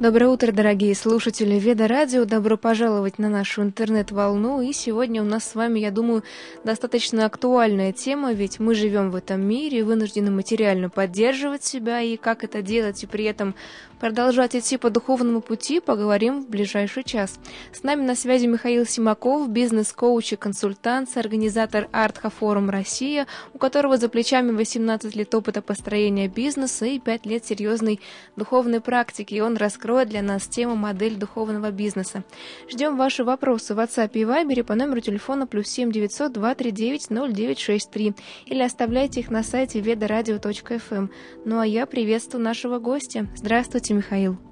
Доброе утро, дорогие слушатели Веда Радио. Добро пожаловать на нашу интернет-волну. И сегодня у нас с вами, я думаю, достаточно актуальная тема, ведь мы живем в этом мире, вынуждены материально поддерживать себя, и как это делать, и при этом продолжать идти по духовному пути, поговорим в ближайший час. С нами на связи Михаил Симаков, бизнес-коуч и консультант, организатор Артха Форум Россия, у которого за плечами 18 лет опыта построения бизнеса и 5 лет серьезной духовной практики. И он раскрыл раскроет для нас тему «Модель духовного бизнеса». Ждем ваши вопросы в WhatsApp и Viber по номеру телефона плюс 7 900 239 0963 или оставляйте их на сайте ведорадио.фм. Ну а я приветствую нашего гостя. Здравствуйте, Михаил.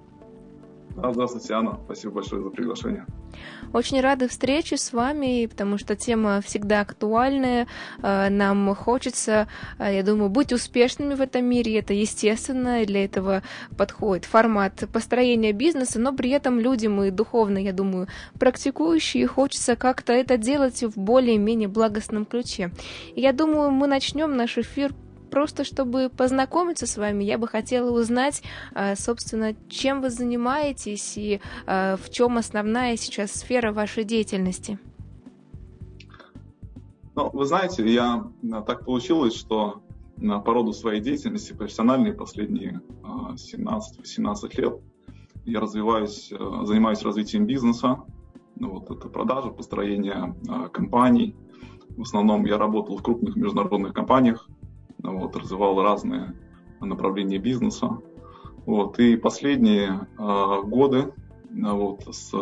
Здравствуйте, Анна. Спасибо большое за приглашение. Очень рады встрече с вами, потому что тема всегда актуальная. Э, нам хочется, э, я думаю, быть успешными в этом мире. Это естественно, и для этого подходит формат построения бизнеса, но при этом люди мы духовно, я думаю, практикующие, хочется как-то это делать в более-менее благостном ключе. Я думаю, мы начнем наш эфир просто чтобы познакомиться с вами, я бы хотела узнать, а, собственно, чем вы занимаетесь и а, в чем основная сейчас сфера вашей деятельности. Ну, вы знаете, я а, так получилось, что по роду своей деятельности профессиональной последние 17-18 лет я развиваюсь, занимаюсь развитием бизнеса, ну, вот это продажа, построение компаний. В основном я работал в крупных международных компаниях, вот, развивал разные направления бизнеса. Вот, и последние э, годы, э, вот, с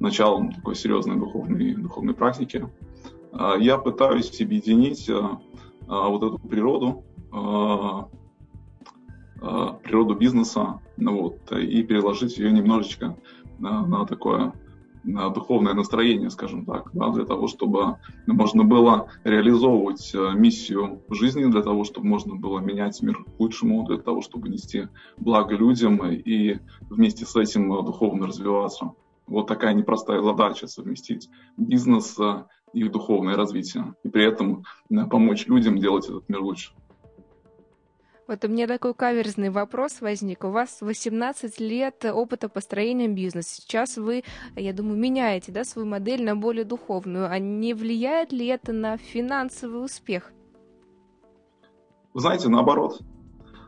началом такой серьезной духовной, духовной практики, э, я пытаюсь объединить э, вот эту природу, э, природу бизнеса, вот, и переложить ее немножечко на, на такое духовное настроение, скажем так, да, для того, чтобы можно было реализовывать э, миссию жизни, для того, чтобы можно было менять мир к лучшему, для того, чтобы нести благо людям и вместе с этим э, духовно развиваться. Вот такая непростая задача совместить бизнес э, и духовное развитие, и при этом помочь людям делать этот мир лучше. Вот у меня такой каверзный вопрос возник. У вас 18 лет опыта построения бизнеса. Сейчас вы, я думаю, меняете да, свою модель на более духовную. А не влияет ли это на финансовый успех? Вы знаете, наоборот.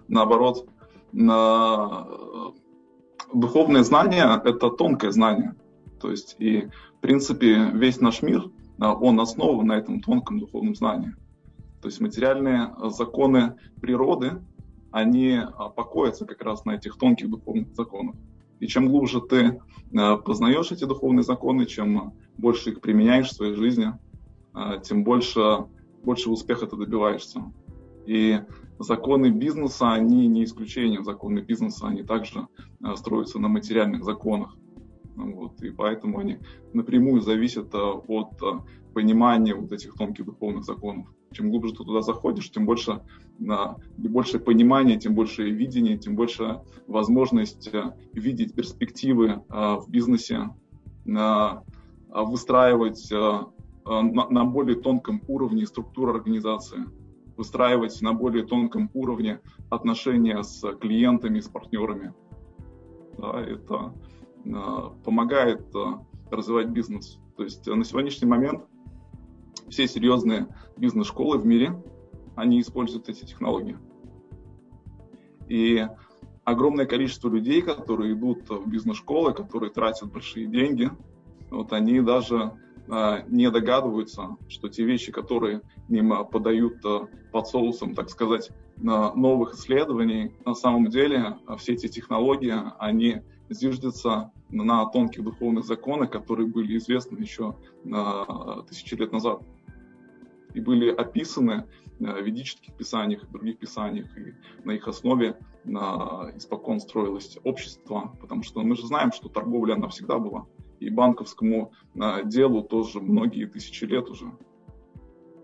Наоборот. На... Духовное знание – это тонкое знание. То есть, и, в принципе, весь наш мир, он основан на этом тонком духовном знании. То есть материальные законы природы, они а, покоятся как раз на этих тонких духовных законах. И чем глубже ты а, познаешь эти духовные законы, чем больше их применяешь в своей жизни, а, тем больше, больше успеха ты добиваешься. И законы бизнеса, они не исключение. Законы бизнеса, они также строятся на материальных законах. Вот, и поэтому они напрямую зависят от понимания вот этих тонких духовных законов. Чем глубже ты туда заходишь, тем больше, тем больше понимания, тем больше видения, тем больше возможность э, видеть перспективы э, в бизнесе, выстраивать э, на более тонком уровне структуру организации, выстраивать на более тонком уровне отношения с клиентами, с партнерами. Да, это помогает развивать бизнес. То есть на сегодняшний момент все серьезные бизнес-школы в мире, они используют эти технологии. И огромное количество людей, которые идут в бизнес-школы, которые тратят большие деньги, вот они даже э, не догадываются, что те вещи, которые им подают э, под соусом, так сказать, новых исследований, на самом деле все эти технологии, они зиждется на тонких духовных законах, которые были известны еще тысячи лет назад и были описаны в ведических писаниях и других писаниях, и на их основе на, испокон строилось общество, потому что мы же знаем, что торговля она всегда была, и банковскому делу тоже многие тысячи лет уже.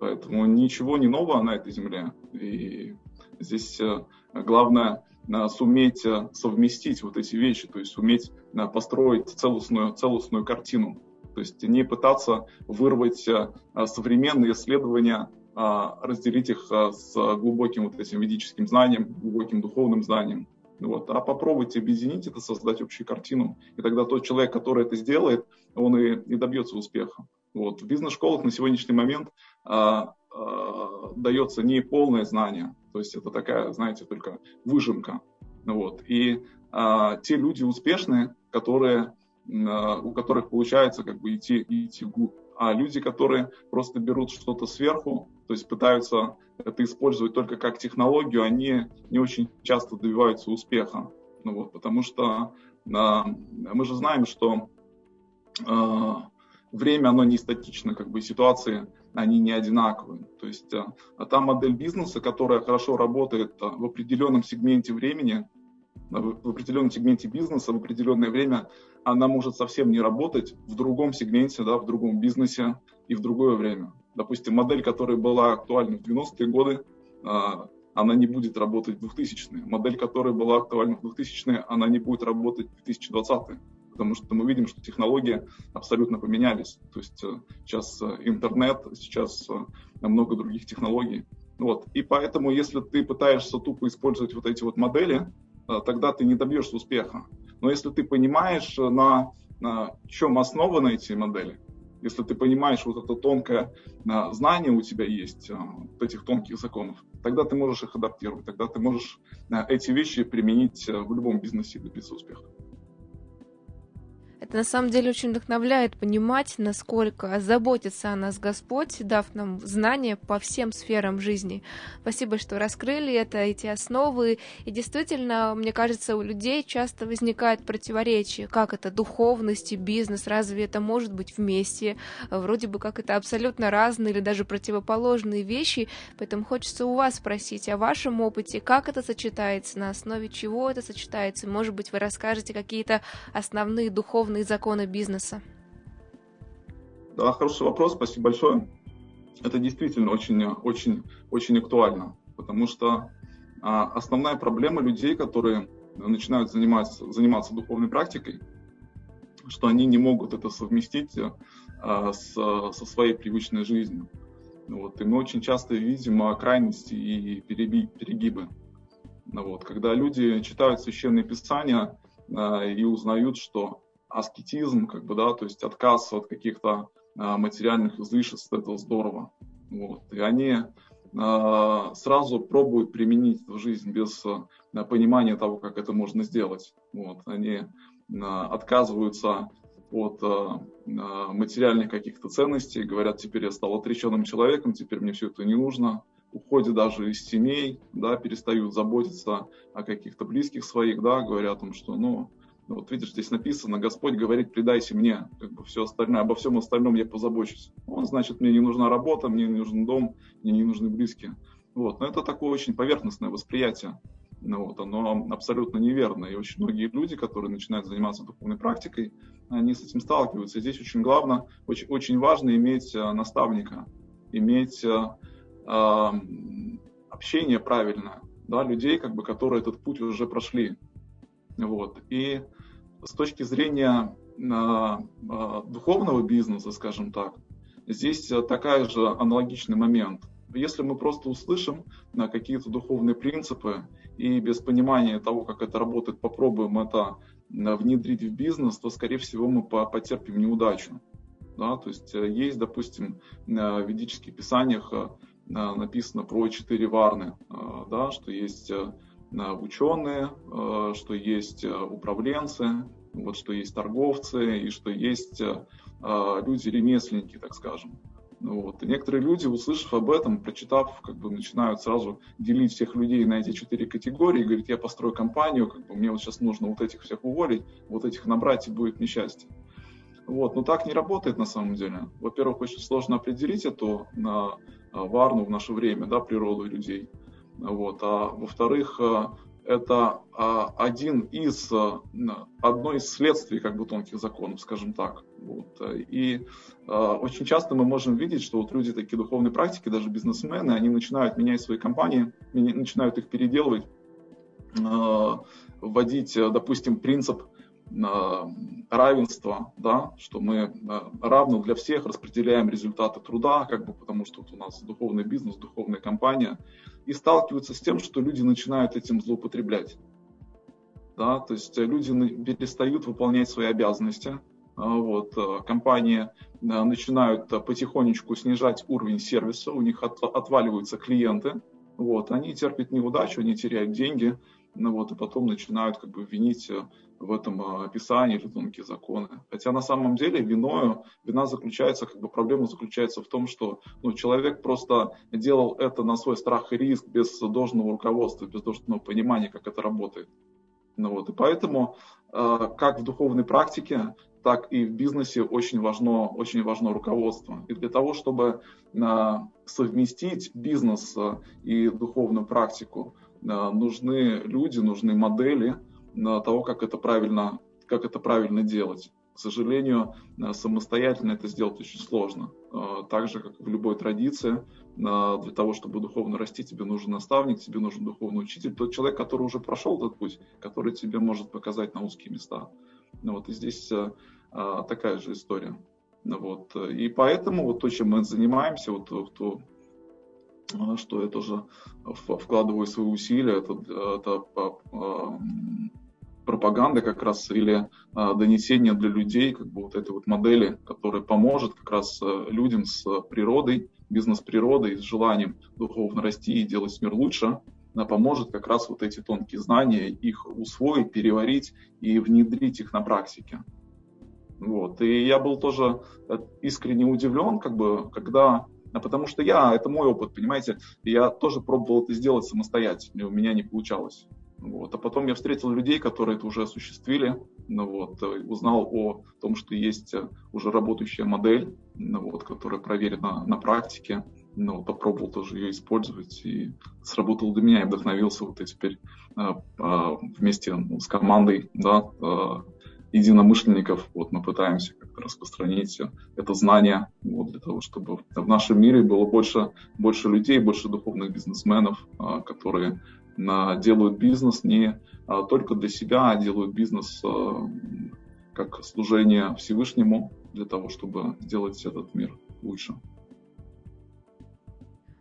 Поэтому ничего не нового на этой земле. И здесь э, главное суметь э, совместить вот эти вещи, то есть суметь э, построить целостную, целостную картину. То есть не пытаться вырвать э, современные исследования, разделить их с глубоким вот этим ведическим знанием, глубоким духовным знанием. Вот. А попробуйте объединить это, создать общую картину. И тогда тот человек, который это сделает, он и, и добьется успеха. Вот. В бизнес-школах на сегодняшний момент а, а, дается не полное знание, то есть это такая, знаете, только выжимка. Вот. И а, те люди успешные, которые, а, у которых получается как бы идти, идти вглубь. А люди, которые просто берут что-то сверху, то есть пытаются это использовать только как технологию, они не очень часто добиваются успеха. Ну вот, потому что э, мы же знаем, что э, время, оно не статично, как бы ситуации, они не одинаковые. То есть э, та модель бизнеса, которая хорошо работает э, в определенном сегменте времени, в определенном сегменте бизнеса в определенное время, она может совсем не работать в другом сегменте, да, в другом бизнесе и в другое время. Допустим, модель, которая была актуальна в 90-е годы, а, она не будет работать в 2000-е. Модель, которая была актуальна в 2000-е, она не будет работать в 2020-е. Потому что мы видим, что технологии абсолютно поменялись. То есть э, сейчас э, интернет, сейчас э, много других технологий. Вот. И поэтому, если ты пытаешься тупо использовать вот эти вот модели, тогда ты не добьешься успеха. Но если ты понимаешь, на, на чем основаны эти модели, если ты понимаешь вот это тонкое а, знание у тебя есть, вот этих тонких законов, тогда ты можешь их адаптировать, тогда ты можешь эти вещи применить в любом бизнесе и добиться успеха. Это на самом деле очень вдохновляет понимать, насколько заботится о нас Господь, дав нам знания по всем сферам жизни. Спасибо, что раскрыли это, эти основы. И действительно, мне кажется, у людей часто возникает противоречие, как это духовность и бизнес, разве это может быть вместе? Вроде бы как это абсолютно разные или даже противоположные вещи, поэтому хочется у вас спросить о вашем опыте, как это сочетается, на основе чего это сочетается. Может быть, вы расскажете какие-то основные духовные основные законы бизнеса? Да, хороший вопрос, спасибо большое. Это действительно очень, очень, очень актуально, потому что а, основная проблема людей, которые начинают заниматься, заниматься духовной практикой, что они не могут это совместить а, с, со своей привычной жизнью. Вот. И мы очень часто видим крайности и перегибы. Вот. Когда люди читают священные писания а, и узнают, что аскетизм, как бы, да, то есть отказ от каких-то а, материальных излишеств, это здорово. Вот. И они а, сразу пробуют применить в жизнь без а, понимания того, как это можно сделать. Вот. Они отказываются от материальных каких-то ценностей, говорят, теперь я стал отреченным человеком, теперь мне все это не нужно, уходят даже из семей, да, перестают заботиться о каких-то близких своих, да, говорят том, что, ну, ну, вот видишь, здесь написано, Господь говорит, предайся мне, как бы все остальное, обо всем остальном я позабочусь. Он, значит, мне не нужна работа, мне не нужен дом, мне не нужны близкие. Вот. Но это такое очень поверхностное восприятие. Ну, вот, оно абсолютно неверно. И очень многие люди, которые начинают заниматься духовной практикой, они с этим сталкиваются. И здесь очень главное, очень, очень важно иметь э, наставника, иметь э, э, общение правильное, да, людей, как бы, которые этот путь уже прошли. Вот. И с точки зрения а, а, духовного бизнеса, скажем так, здесь такая же аналогичный момент. Если мы просто услышим на какие-то духовные принципы и без понимания того, как это работает, попробуем это внедрить в бизнес, то, скорее всего, мы потерпим неудачу. Да? То есть э, есть, допустим, в ведических писаниях э, написано про четыре варны, э, да, что есть ученые, что есть управленцы, вот что есть торговцы и что есть э, люди-ремесленники, так скажем. Вот. И некоторые люди, услышав об этом, прочитав, как бы начинают сразу делить всех людей на эти четыре категории, говорит, я построю компанию, как бы мне вот сейчас нужно вот этих всех уволить, вот этих набрать, и будет несчастье. Вот. Но так не работает на самом деле. Во-первых, очень сложно определить эту на варну в наше время, да, природу людей. Вот. А во-вторых, э, это а, один из, а, одно из следствий как бы тонких законов, скажем так. Вот. И а, очень часто мы можем видеть, что вот люди такие духовные практики, даже бизнесмены, они начинают менять свои компании, начинают их переделывать, вводить, допустим, принцип равенства, да, что мы равно для всех распределяем результаты труда, как бы потому что вот у нас духовный бизнес, духовная компания – и сталкиваются с тем, что люди начинают этим злоупотреблять. да, то есть люди перестают выполнять свои обязанности, вот, компании начинают потихонечку снижать уровень сервиса, у них от, отваливаются клиенты, вот, они терпят неудачу, они теряют деньги, ну вот, и потом начинают как бы винить э, в этом э, описании тонкие законы. Хотя на самом деле виною, вина заключается, как бы проблема заключается в том, что ну, человек просто делал это на свой страх и риск, без должного руководства, без должного понимания, как это работает. Ну, вот, и поэтому э, как в духовной практике, так и в бизнесе очень важно, очень важно руководство. И для того, чтобы совместить бизнес и духовную практику, Э, нужны люди, нужны модели на того, как это правильно, как это правильно делать. К сожалению, э, самостоятельно это сделать очень сложно. Э, так же, как и в любой традиции, для того, чтобы духовно расти, тебе нужен наставник, тебе нужен духовный учитель, тот человек, который уже прошел этот путь, который тебе может показать на узкие места. Ну вот, и здесь такая же история. Ну вот. И поэтому вот то, чем мы занимаемся, вот то, что я тоже вкладываю свои усилия, это, это пропаганда как раз или а, донесение для людей как бы вот этой вот модели, которая поможет как раз а, людям с природой, бизнес-природой, с желанием духовно расти и делать мир лучше, она поможет как раз вот эти тонкие знания, их усвоить, переварить и внедрить их на практике. Вот. И я был тоже э, искренне удивлен, как бы, когда а потому что я, это мой опыт, понимаете, я тоже пробовал это сделать самостоятельно, у меня не получалось. Вот. А потом я встретил людей, которые это уже осуществили, ну, вот, э, узнал о том, что есть э, уже работающая модель, ну, вот, которая проверена на практике, ну, попробовал тоже ее использовать, и сработал для меня, и вдохновился вот и теперь э, э, вместе с командой, да, э, единомышленников, вот мы пытаемся как-то распространить это знание, вот, для того, чтобы в нашем мире было больше, больше людей, больше духовных бизнесменов, а, которые делают бизнес не а, только для себя, а делают бизнес а, как служение Всевышнему для того, чтобы сделать этот мир лучше.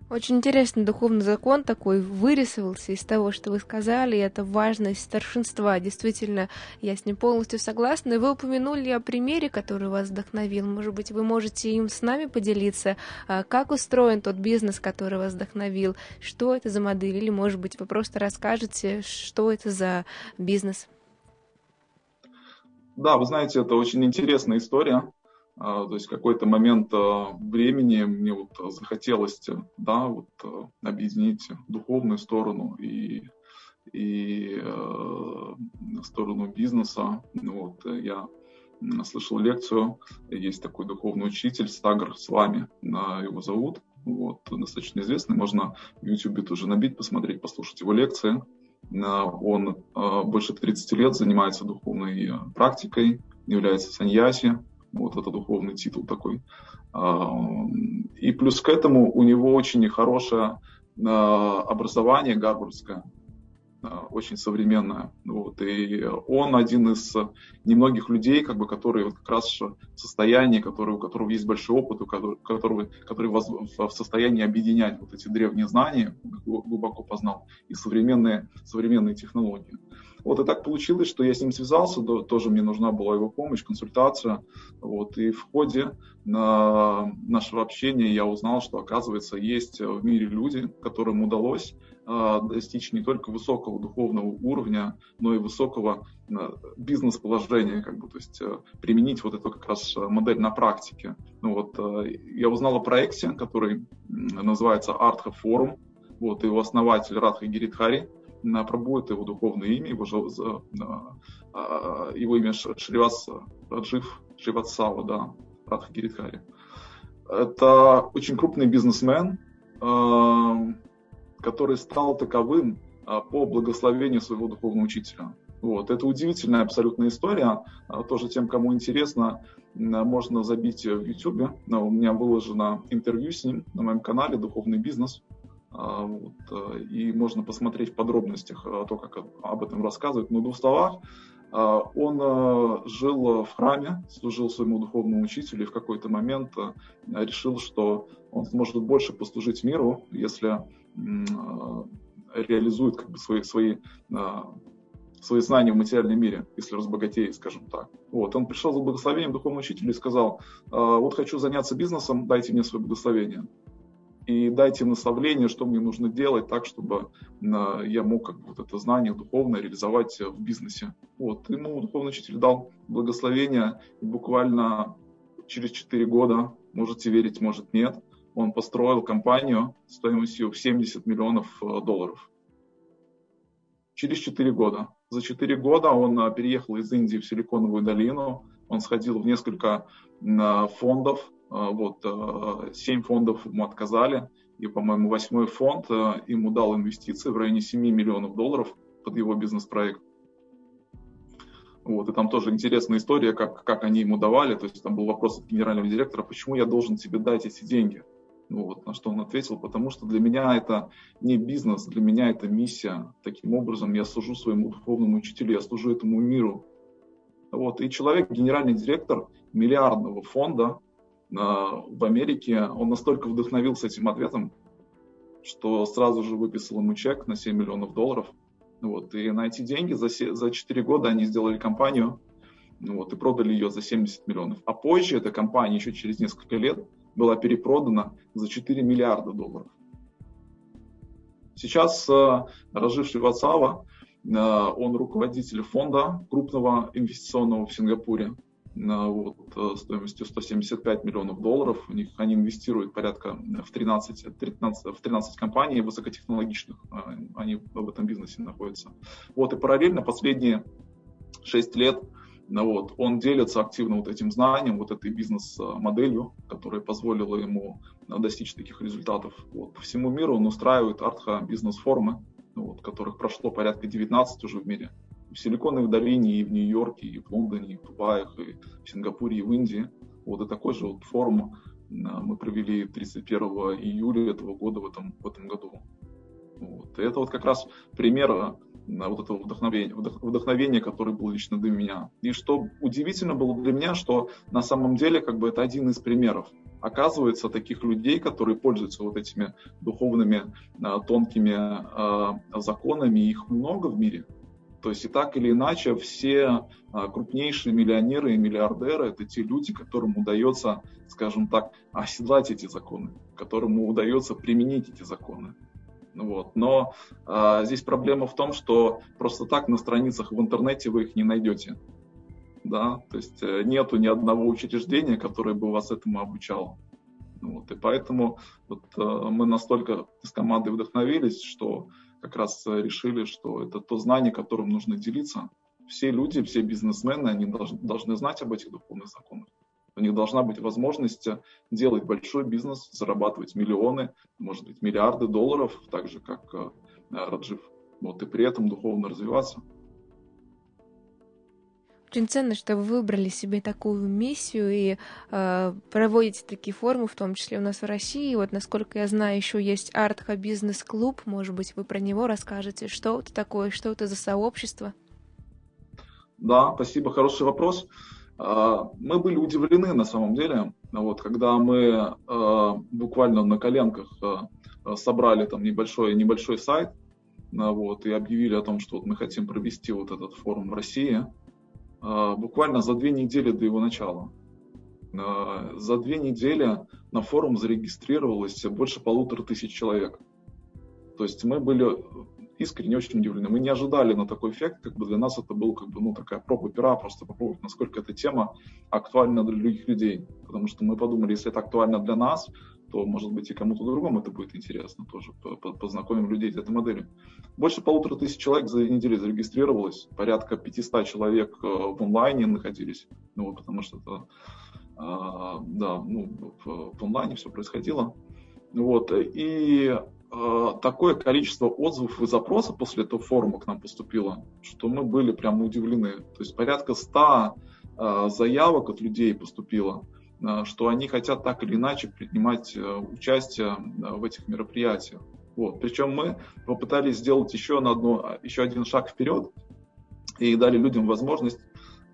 Очень интересный духовный закон такой вырисовался из того, что вы сказали, и это важность старшинства. Действительно, я с ним полностью согласна. Вы упомянули о примере, который вас вдохновил. Может быть, вы можете им с нами поделиться, а, как устроен тот бизнес, который вас вдохновил, что это за модель, или, может быть, вы просто расскажете, что это за бизнес. Да, вы знаете, это очень интересная история. А, то есть в какой-то момент а, времени мне вот захотелось да, вот, а, объединить духовную сторону и, и э, сторону бизнеса. Вот, я слышал лекцию, есть такой духовный учитель Сагр с вами, его зовут, вот, достаточно известный, можно в YouTube тоже набить, посмотреть, послушать его лекции. Он больше 30 лет занимается духовной практикой, является саньяси, вот это духовный титул такой. И плюс к этому у него очень хорошее а, образование гарвардское, а, очень современное. Вот, и он один из немногих людей, как бы, которые вот как раз в состоянии, который, у которого есть большой опыт, у которого, который в состоянии объединять вот эти древние знания, глубоко познал, и современные, современные технологии. Вот и так получилось, что я с ним связался, тоже мне нужна была его помощь, консультация. Вот, и в ходе на нашего общения я узнал, что, оказывается, есть в мире люди, которым удалось э, достичь не только высокого духовного уровня, но и высокого э, бизнес-положения, как бы, то есть э, применить вот эту как раз модель на практике. Ну, вот, я узнал о проекте, который называется Артха Форум, вот, его основатель Радха Гиридхари, пробует его духовное имя, его, а, его имя Шривас Раджив Шриватсава, да, Радха Гиридхари. Это очень крупный бизнесмен, а, который стал таковым а, по благословению своего духовного учителя. Вот. Это удивительная абсолютная история. Тоже тем, кому интересно, можно забить в YouTube. У меня выложено интервью с ним на моем канале «Духовный бизнес». А, вот, э, и можно посмотреть в подробностях э, то, как об этом рассказывают. Но в двух словах, а, он жил в храме, служил своему духовному учителю и в какой-то момент решил, что он сможет больше послужить миру, если реализует как бы свои, свои свои знания в материальном мире, если разбогатеет, скажем так. Вот, он пришел за благословением духовного учителя и сказал, вот хочу заняться бизнесом, дайте мне свое благословение. И дайте наставление, что мне нужно делать так, чтобы я мог как бы, вот это знание духовное реализовать в бизнесе. Вот, ему духовный учитель дал благословение, и буквально через 4 года, можете верить, может нет, он построил компанию стоимостью в 70 миллионов э, долларов. Через 4 года. За 4 года он э, переехал из Индии в Силиконовую долину, он сходил в несколько фондов, э, вот, 7 фондов ему отказали, и, по-моему, восьмой фонд ему дал инвестиции в районе 7 миллионов долларов под его бизнес-проект. Вот, и там тоже интересная история, как, как они ему давали. То есть там был вопрос от генерального директора, почему я должен тебе дать эти деньги? Ну, вот, на что он ответил, потому что для меня это не бизнес, для меня это миссия. Таким образом, я служу своему духовному учителю, я служу этому миру. Вот, и человек, генеральный директор миллиардного фонда в Америке, он настолько вдохновился этим ответом, что сразу же выписал ему чек на 7 миллионов долларов – вот, и на эти деньги за, за 4 года они сделали компанию вот, и продали ее за 70 миллионов. А позже эта компания еще через несколько лет была перепродана за 4 миллиарда долларов. Сейчас э, разживший Вацава, э, он руководитель фонда крупного инвестиционного в Сингапуре вот, э, стоимостью 175 миллионов долларов. У них они инвестируют порядка в 13, 13, в 13 компаний высокотехнологичных. Э, они в этом бизнесе находятся. Вот, и параллельно последние 6 лет ну вот, он делится активно вот этим знанием, вот этой бизнес-моделью, которая позволила ему достичь таких результатов. Вот, по всему миру он устраивает артха бизнес-форумы, вот, которых прошло порядка 19 уже в мире в Силиконовой долине, и в Нью-Йорке, и в Лондоне, и в Дубае, и в Сингапуре, и в Индии. Вот и такой же вот форум а, мы провели 31 июля этого года в этом, в этом году. Вот. И это вот как раз пример а, вот этого вдохновения, вдохновения, которое было лично для меня. И что удивительно было для меня, что на самом деле как бы это один из примеров. Оказывается, таких людей, которые пользуются вот этими духовными а, тонкими законами, их много в мире. То есть и так или иначе все а, крупнейшие миллионеры и миллиардеры – это те люди, которым удается, скажем так, оседлать эти законы, которым удается применить эти законы. Вот. Но а, здесь проблема в том, что просто так на страницах в интернете вы их не найдете. Да? То есть э, нету ни одного учреждения, которое бы вас этому обучало. Вот. И поэтому вот, э, мы настолько с командой вдохновились, что как раз э, решили, что это то знание, которым нужно делиться. Все люди, все бизнесмены, они должны, должны знать об этих духовных законах. У них должна быть возможность э, делать большой бизнес, зарабатывать миллионы, может быть, миллиарды долларов, так же, как э, Раджив. Вот, и при этом духовно развиваться. Очень ценно, что вы выбрали себе такую миссию и э, проводите такие форумы, в том числе у нас в России. Вот, насколько я знаю, еще есть Артха бизнес-клуб. Может быть, вы про него расскажете. Что это такое, что это за сообщество? Да, спасибо, хороший вопрос. А, мы были удивлены на самом деле, вот, когда мы э, буквально на коленках э, собрали там небольшой, небольшой сайт вот, и объявили о том, что вот мы хотим провести вот этот форум в России. А, буквально за две недели до его начала. А, за две недели на форум зарегистрировалось больше полутора тысяч человек. То есть мы были искренне очень удивлены. Мы не ожидали на такой эффект, как бы для нас это был как бы, ну, такая проба пера, просто попробовать, насколько эта тема актуальна для других людей. Потому что мы подумали, если это актуально для нас, то, может быть, и кому-то другому это будет интересно тоже, познакомим людей с этой моделью. Больше полутора тысяч человек за неделю зарегистрировалось, порядка 500 человек э, в онлайне находились, ну, потому что это, а, да, ну, в, онлайне все происходило. Вот, и а, такое количество отзывов и запросов после этого форума к нам поступило, что мы были прямо удивлены. То есть порядка 100 а, заявок от людей поступило. Э, что они хотят так или иначе принимать э, участие э, в этих мероприятиях. Вот. Причем мы попытались сделать еще, на одну, еще один шаг вперед и дали людям возможность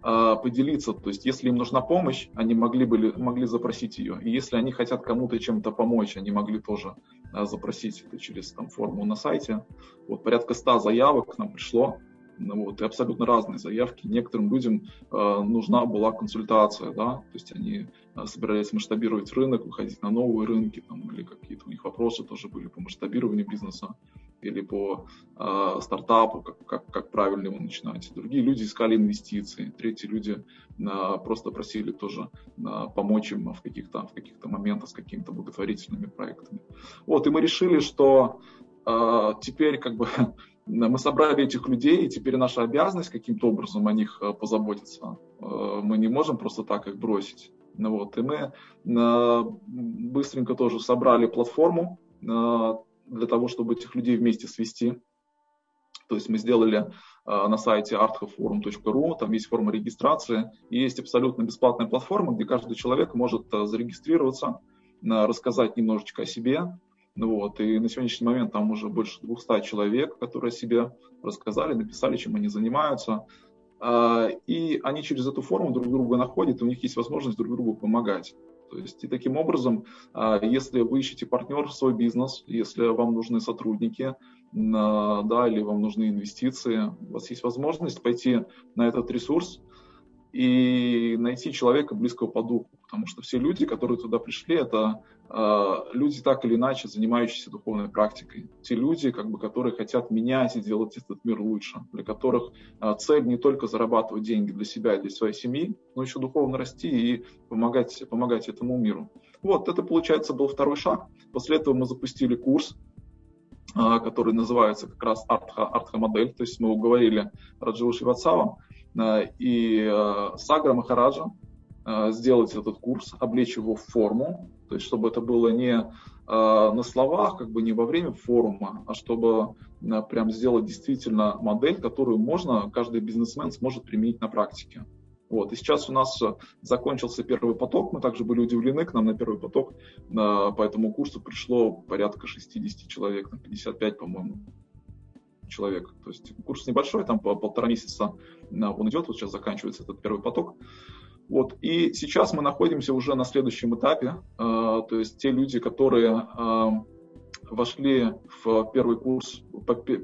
поделиться. То есть, если им нужна помощь, они могли, были, могли запросить ее. И если они хотят кому-то чем-то помочь, они могли тоже запросить это через там, форму на сайте. Вот порядка 100 заявок к нам пришло. Ну вот, и абсолютно разные заявки. Некоторым людям э, нужна была консультация, да, то есть они э, собирались масштабировать рынок, выходить на новые рынки, там, или какие-то у них вопросы тоже были по масштабированию бизнеса или по э, стартапу, как, как, как правильно его начинать. Другие люди искали инвестиции, третьи люди э, просто просили тоже э, помочь им в каких-то в каких-то моментах с какими-то благотворительными проектами. Вот, и мы решили, что э, теперь как бы мы собрали этих людей, и теперь наша обязанность каким-то образом о них э, позаботиться. Э, мы не можем просто так их бросить. Ну вот, и мы э, быстренько тоже собрали платформу для того, чтобы этих людей вместе свести. То есть мы сделали на сайте arthoforum.ru, там есть форма регистрации, и есть абсолютно бесплатная платформа, где каждый человек может зарегистрироваться, рассказать немножечко о себе, ну вот, и на сегодняшний момент там уже больше 200 человек, которые себе рассказали, написали, чем они занимаются. А, и они через эту форму друг друга находят, и у них есть возможность друг другу помогать. То есть и таким образом, а, если вы ищете партнер в свой бизнес, если вам нужны сотрудники, да, или вам нужны инвестиции, у вас есть возможность пойти на этот ресурс, и найти человека близкого по духу, потому что все люди, которые туда пришли, это э, люди так или иначе занимающиеся духовной практикой. Те люди, как бы, которые хотят менять и делать этот мир лучше, для которых э, цель не только зарабатывать деньги для себя и для своей семьи, но еще духовно расти и помогать, помогать этому миру. Вот, это, получается, был второй шаг. После этого мы запустили курс, который называется как раз Артха, Артха модель, то есть мы уговорили Раджива Шивацава Э, и э, Сагра Махараджа э, сделать этот курс, облечь его в форму, то есть чтобы это было не на словах, как бы не во время форума, а чтобы прям сделать действительно модель, которую можно, каждый бизнесмен сможет применить на практике. Вот. И сейчас у нас закончился первый поток, мы также были удивлены, к нам на первый поток по этому курсу пришло порядка 60 человек, на 55, по-моему человек. То есть курс небольшой, там по полтора месяца он идет, вот сейчас заканчивается этот первый поток. Вот. И сейчас мы находимся уже на следующем этапе, э, то есть те люди, которые э, вошли в первый курс,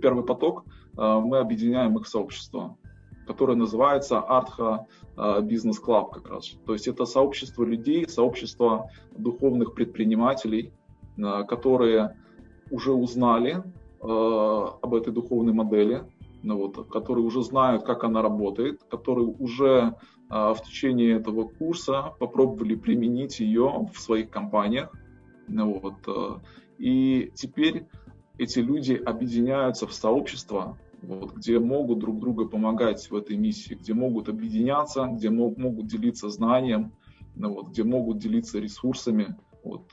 первый поток, мы объединяем их сообщество, которое называется Artha Business Club как раз. То есть это сообщество людей, сообщество духовных предпринимателей, которые уже узнали об этой духовной модели, ну, вот, которые уже знают, как она работает, которые уже э, в течение этого курса попробовали применить ее в своих компаниях. Ну, вот, э, и теперь эти люди объединяются в сообщества, вот, где могут друг друга помогать в этой миссии, где могут объединяться, где мог, могут делиться знанием, ну, вот, где могут делиться ресурсами вот,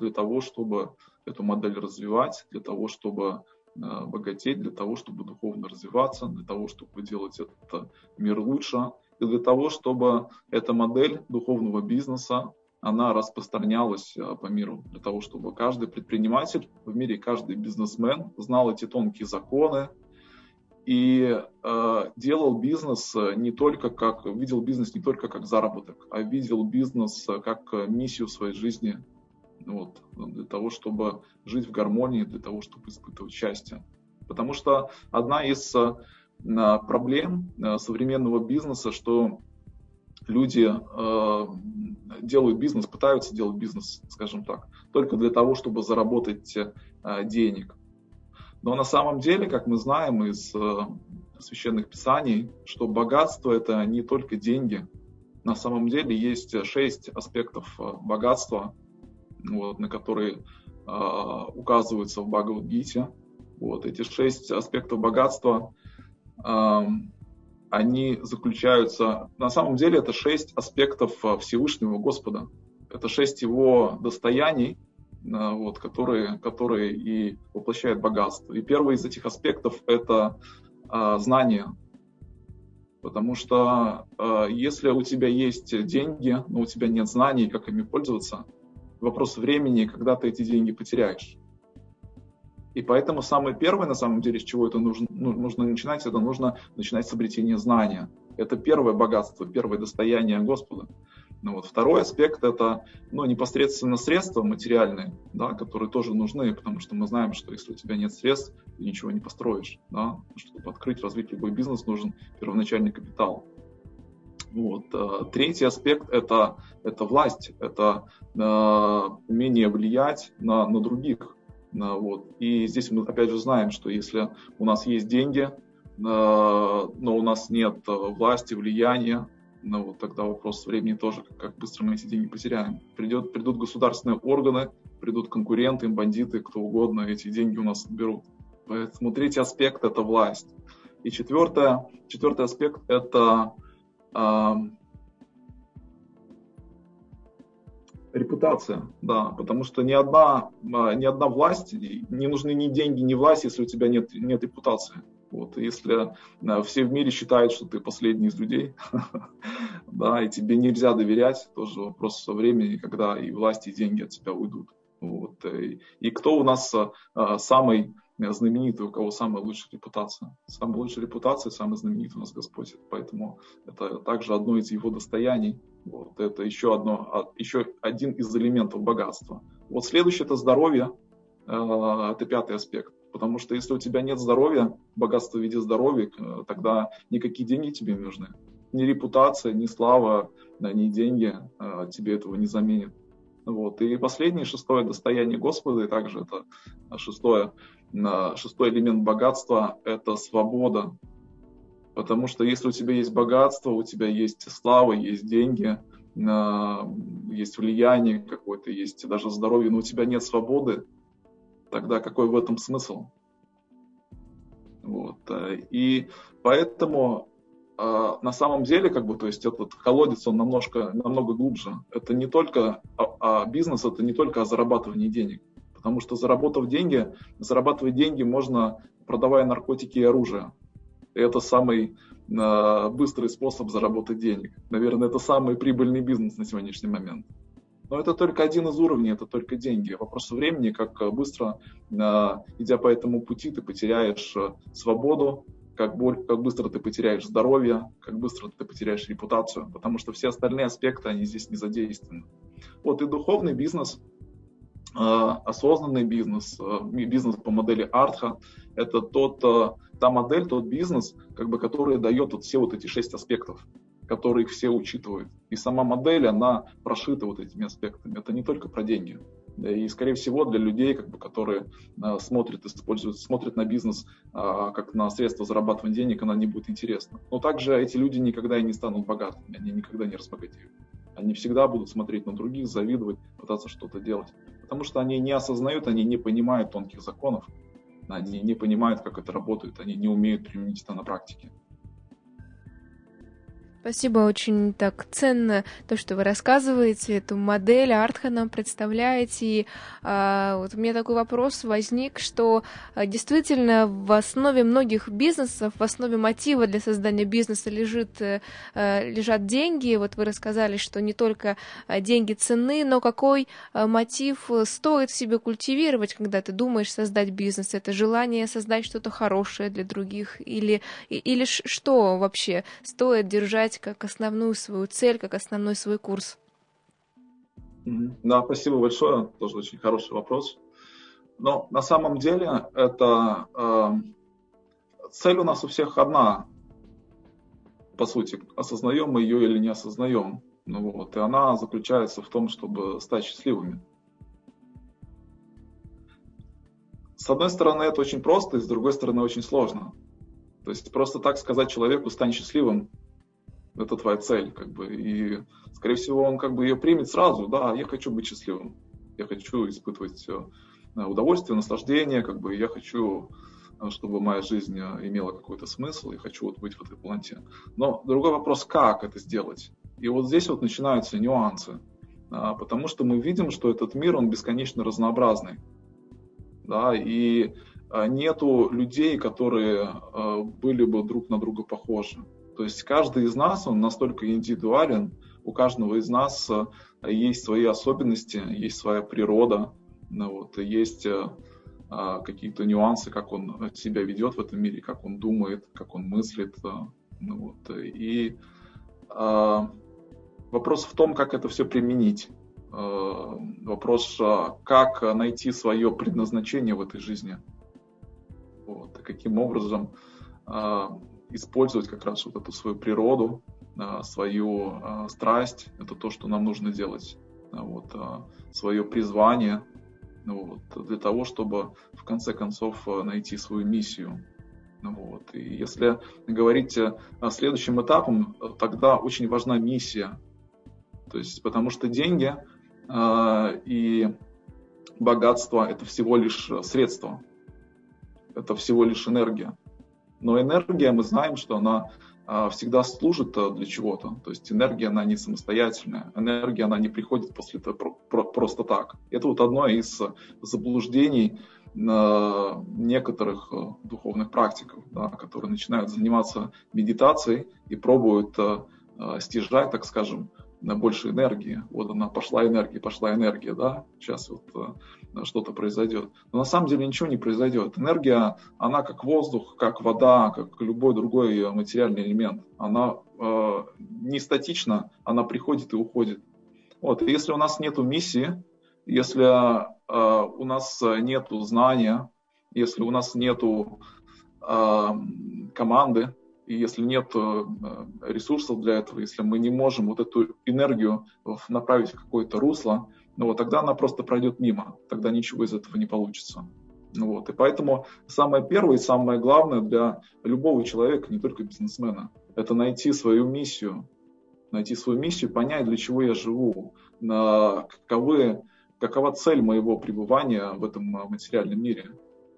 для того, чтобы эту модель развивать для того, чтобы э, богатеть, для того, чтобы духовно развиваться, для того, чтобы делать этот мир лучше, и для того, чтобы эта модель духовного бизнеса, она распространялась э, по миру, для того, чтобы каждый предприниматель в мире, каждый бизнесмен знал эти тонкие законы и э, делал бизнес не только как, видел бизнес не только как заработок, а видел бизнес как миссию своей жизни, вот, для того, чтобы жить в гармонии, для того, чтобы испытывать счастье. Потому что одна из э, проблем э, современного бизнеса, что люди э, делают бизнес, пытаются делать бизнес, скажем так, только для того, чтобы заработать денег. Но на самом деле, как мы знаем из священных писаний, что богатство это не только деньги. На самом деле есть шесть аспектов богатства, вот, на которые э, указываются в Бхагавадгите. Вот, эти шесть аспектов богатства, э, они заключаются, на самом деле это шесть аспектов Всевышнего Господа. Это шесть его достояний, э, вот, которые, которые и воплощают богатство. И первый из этих аспектов это э, знание. Потому что э, если у тебя есть деньги, но у тебя нет знаний, как ими пользоваться, вопрос времени, когда ты эти деньги потеряешь. И поэтому самое первое, на самом деле, с чего это нужно, ну, нужно начинать, это нужно начинать с обретения знания. Это первое богатство, первое достояние Господа. Ну, вот. Второй аспект – это ну, непосредственно средства материальные, да, которые тоже нужны, потому что мы знаем, что если у тебя нет средств, ты ничего не построишь. Да? Чтобы открыть, развить любой бизнес, нужен первоначальный капитал. Вот. Э, третий аспект это, это власть, это э, умение влиять на, на других. Э, вот. И здесь мы опять же знаем, что если у нас есть деньги, э, но у нас нет власти, влияния, ну вот тогда вопрос времени тоже, как быстро мы эти деньги потеряем. Придет, придут государственные органы, придут конкуренты, бандиты, кто угодно, эти деньги у нас отберут. Поэтому третий аспект – это власть. И четвертое, четвертый аспект – это репутация, да, потому что ни одна, а, ни одна власть, не нужны ни деньги, ни власть, если у тебя нет, нет репутации. Вот, если э, все в мире считают, что ты последний из людей, да, и тебе нельзя доверять, тоже вопрос времени, когда и власти, и деньги от тебя уйдут. Вот. Э, и кто у нас э, самый знаменитый, у кого самая лучшая репутация? Самая лучшая репутация, самый знаменитый у нас Господь. Поэтому это также одно из его достояний. Вот. Это еще, одно, а, еще один из элементов богатства. Вот следующее это здоровье. Это пятый аспект. Потому что если у тебя нет здоровья, богатства в виде здоровья, э, тогда никакие деньги тебе не нужны. Ни репутация, ни слава, ни деньги э, тебе этого не заменят. Вот. И последнее, шестое достояние Господа, и также это шестое, шестой элемент богатства – это свобода. Потому что если у тебя есть богатство, у тебя есть слава, есть деньги, есть влияние какое-то, есть даже здоровье, но у тебя нет свободы, тогда какой в этом смысл? Вот. Э, и поэтому э, на самом деле, как бы, то есть этот колодец, он намного, намного глубже. Это не только а, а бизнес, это не только о зарабатывании денег. Потому что заработав деньги, зарабатывать деньги можно, продавая наркотики и оружие. И это самый э, быстрый способ заработать денег. Наверное, это самый прибыльный бизнес на сегодняшний момент. Но это только один из уровней, это только деньги. Вопрос времени, как э, быстро, э, идя по этому пути, ты потеряешь э, свободу, как, как быстро ты потеряешь здоровье, как быстро ты потеряешь репутацию, потому что все остальные аспекты, они здесь не задействованы. Вот и духовный бизнес, осознанный бизнес, бизнес по модели Артха, это тот, та модель, тот бизнес, как бы, который дает вот все вот эти шесть аспектов которые все учитывают. И сама модель, она прошита вот этими аспектами. Это не только про деньги. И, скорее всего, для людей, как бы, которые э, смотрят, используют, смотрят на бизнес э, как на средство зарабатывания денег, она не будет интересна. Но также эти люди никогда и не станут богатыми, они никогда не разбогатеют. Они всегда будут смотреть на других, завидовать, пытаться что-то делать. Потому что они не осознают, они не понимают тонких законов, они не понимают, как это работает, они не умеют применить это на практике. Спасибо, очень так ценно то, что вы рассказываете, эту модель Артха нам представляете. И а, вот у меня такой вопрос возник, что а, действительно в основе многих бизнесов, в основе мотива для создания бизнеса лежит, а, лежат деньги. Вот вы рассказали, что не только деньги ценны, но какой а, мотив стоит себе культивировать, когда ты думаешь создать бизнес? Это желание создать что-то хорошее для других? Или, или что вообще стоит держать как основную свою цель, как основной свой курс? Да, спасибо большое. Тоже очень хороший вопрос. Но на самом деле это э, цель у нас у всех одна. По сути, осознаем мы ее или не осознаем. Ну вот, и она заключается в том, чтобы стать счастливыми. С одной стороны, это очень просто, и с другой стороны, очень сложно. То есть просто так сказать человеку «стань счастливым» это твоя цель, как бы, и, скорее всего, он как бы ее примет сразу, да, я хочу быть счастливым, я хочу испытывать э, удовольствие, наслаждение, как бы, я хочу, э, чтобы моя жизнь э, имела какой-то смысл, я хочу вот быть в этой полноте. Но другой вопрос, как это сделать? И вот здесь вот начинаются нюансы, а, потому что мы видим, что этот мир, он бесконечно разнообразный, да, и нету людей, которые были бы друг на друга похожи. То есть каждый из нас, он настолько индивидуален, у каждого из нас э, есть свои особенности, есть своя природа, ну вот, есть э, а, какие-то нюансы, как он себя ведет в этом мире, как он думает, как он мыслит. Э, ну вот, и а, Вопрос в том, как это все применить. Вопрос, как найти свое предназначение в этой жизни. Вот, каким образом использовать как раз вот эту свою природу, свою страсть, это то, что нам нужно делать. Вот, свое призвание, вот, для того, чтобы в конце концов найти свою миссию. Вот. И если говорить о следующем этапом, тогда очень важна миссия. То есть, потому что деньги э, и богатство это всего лишь средство, это всего лишь энергия. Но энергия, мы знаем, что она э, всегда служит для чего-то. То есть энергия, она не самостоятельная. Энергия, она не приходит после этого про, про, просто так. Это вот одно из заблуждений некоторых э, духовных практиков, да, которые начинают заниматься медитацией и пробуют э, э, стяжать, так скажем, на больше энергии. Вот она пошла энергия, пошла энергия, да, сейчас вот что-то произойдет. Но на самом деле ничего не произойдет. Энергия, она как воздух, как вода, как любой другой материальный элемент. Она э, не статична, она приходит и уходит. Вот. И если у нас нет миссии, если э, у нас нет знания, если у нас нет э, команды, и если нет э, ресурсов для этого, если мы не можем вот эту энергию направить в какое-то русло, ну вот тогда она просто пройдет мимо, тогда ничего из этого не получится. Ну вот. И поэтому самое первое и самое главное для любого человека, не только бизнесмена, это найти свою миссию, найти свою миссию, понять, для чего я живу, каковы какова цель моего пребывания в этом материальном мире,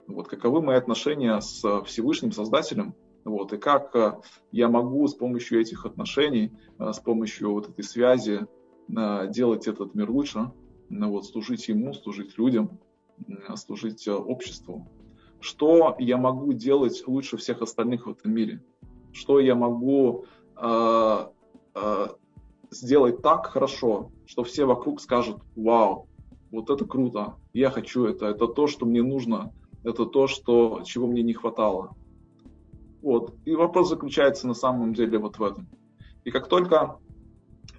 вот, каковы мои отношения с Всевышним Создателем, вот, и как а, я могу с помощью этих отношений, с помощью вот этой связи делать этот мир лучше, вот, служить ему, служить людям, служить обществу. Что я могу делать лучше всех остальных в этом мире? Что я могу э, э, сделать так хорошо, что все вокруг скажут, вау, вот это круто, я хочу это, это то, что мне нужно, это то, что, чего мне не хватало. Вот. И вопрос заключается на самом деле вот в этом. И как только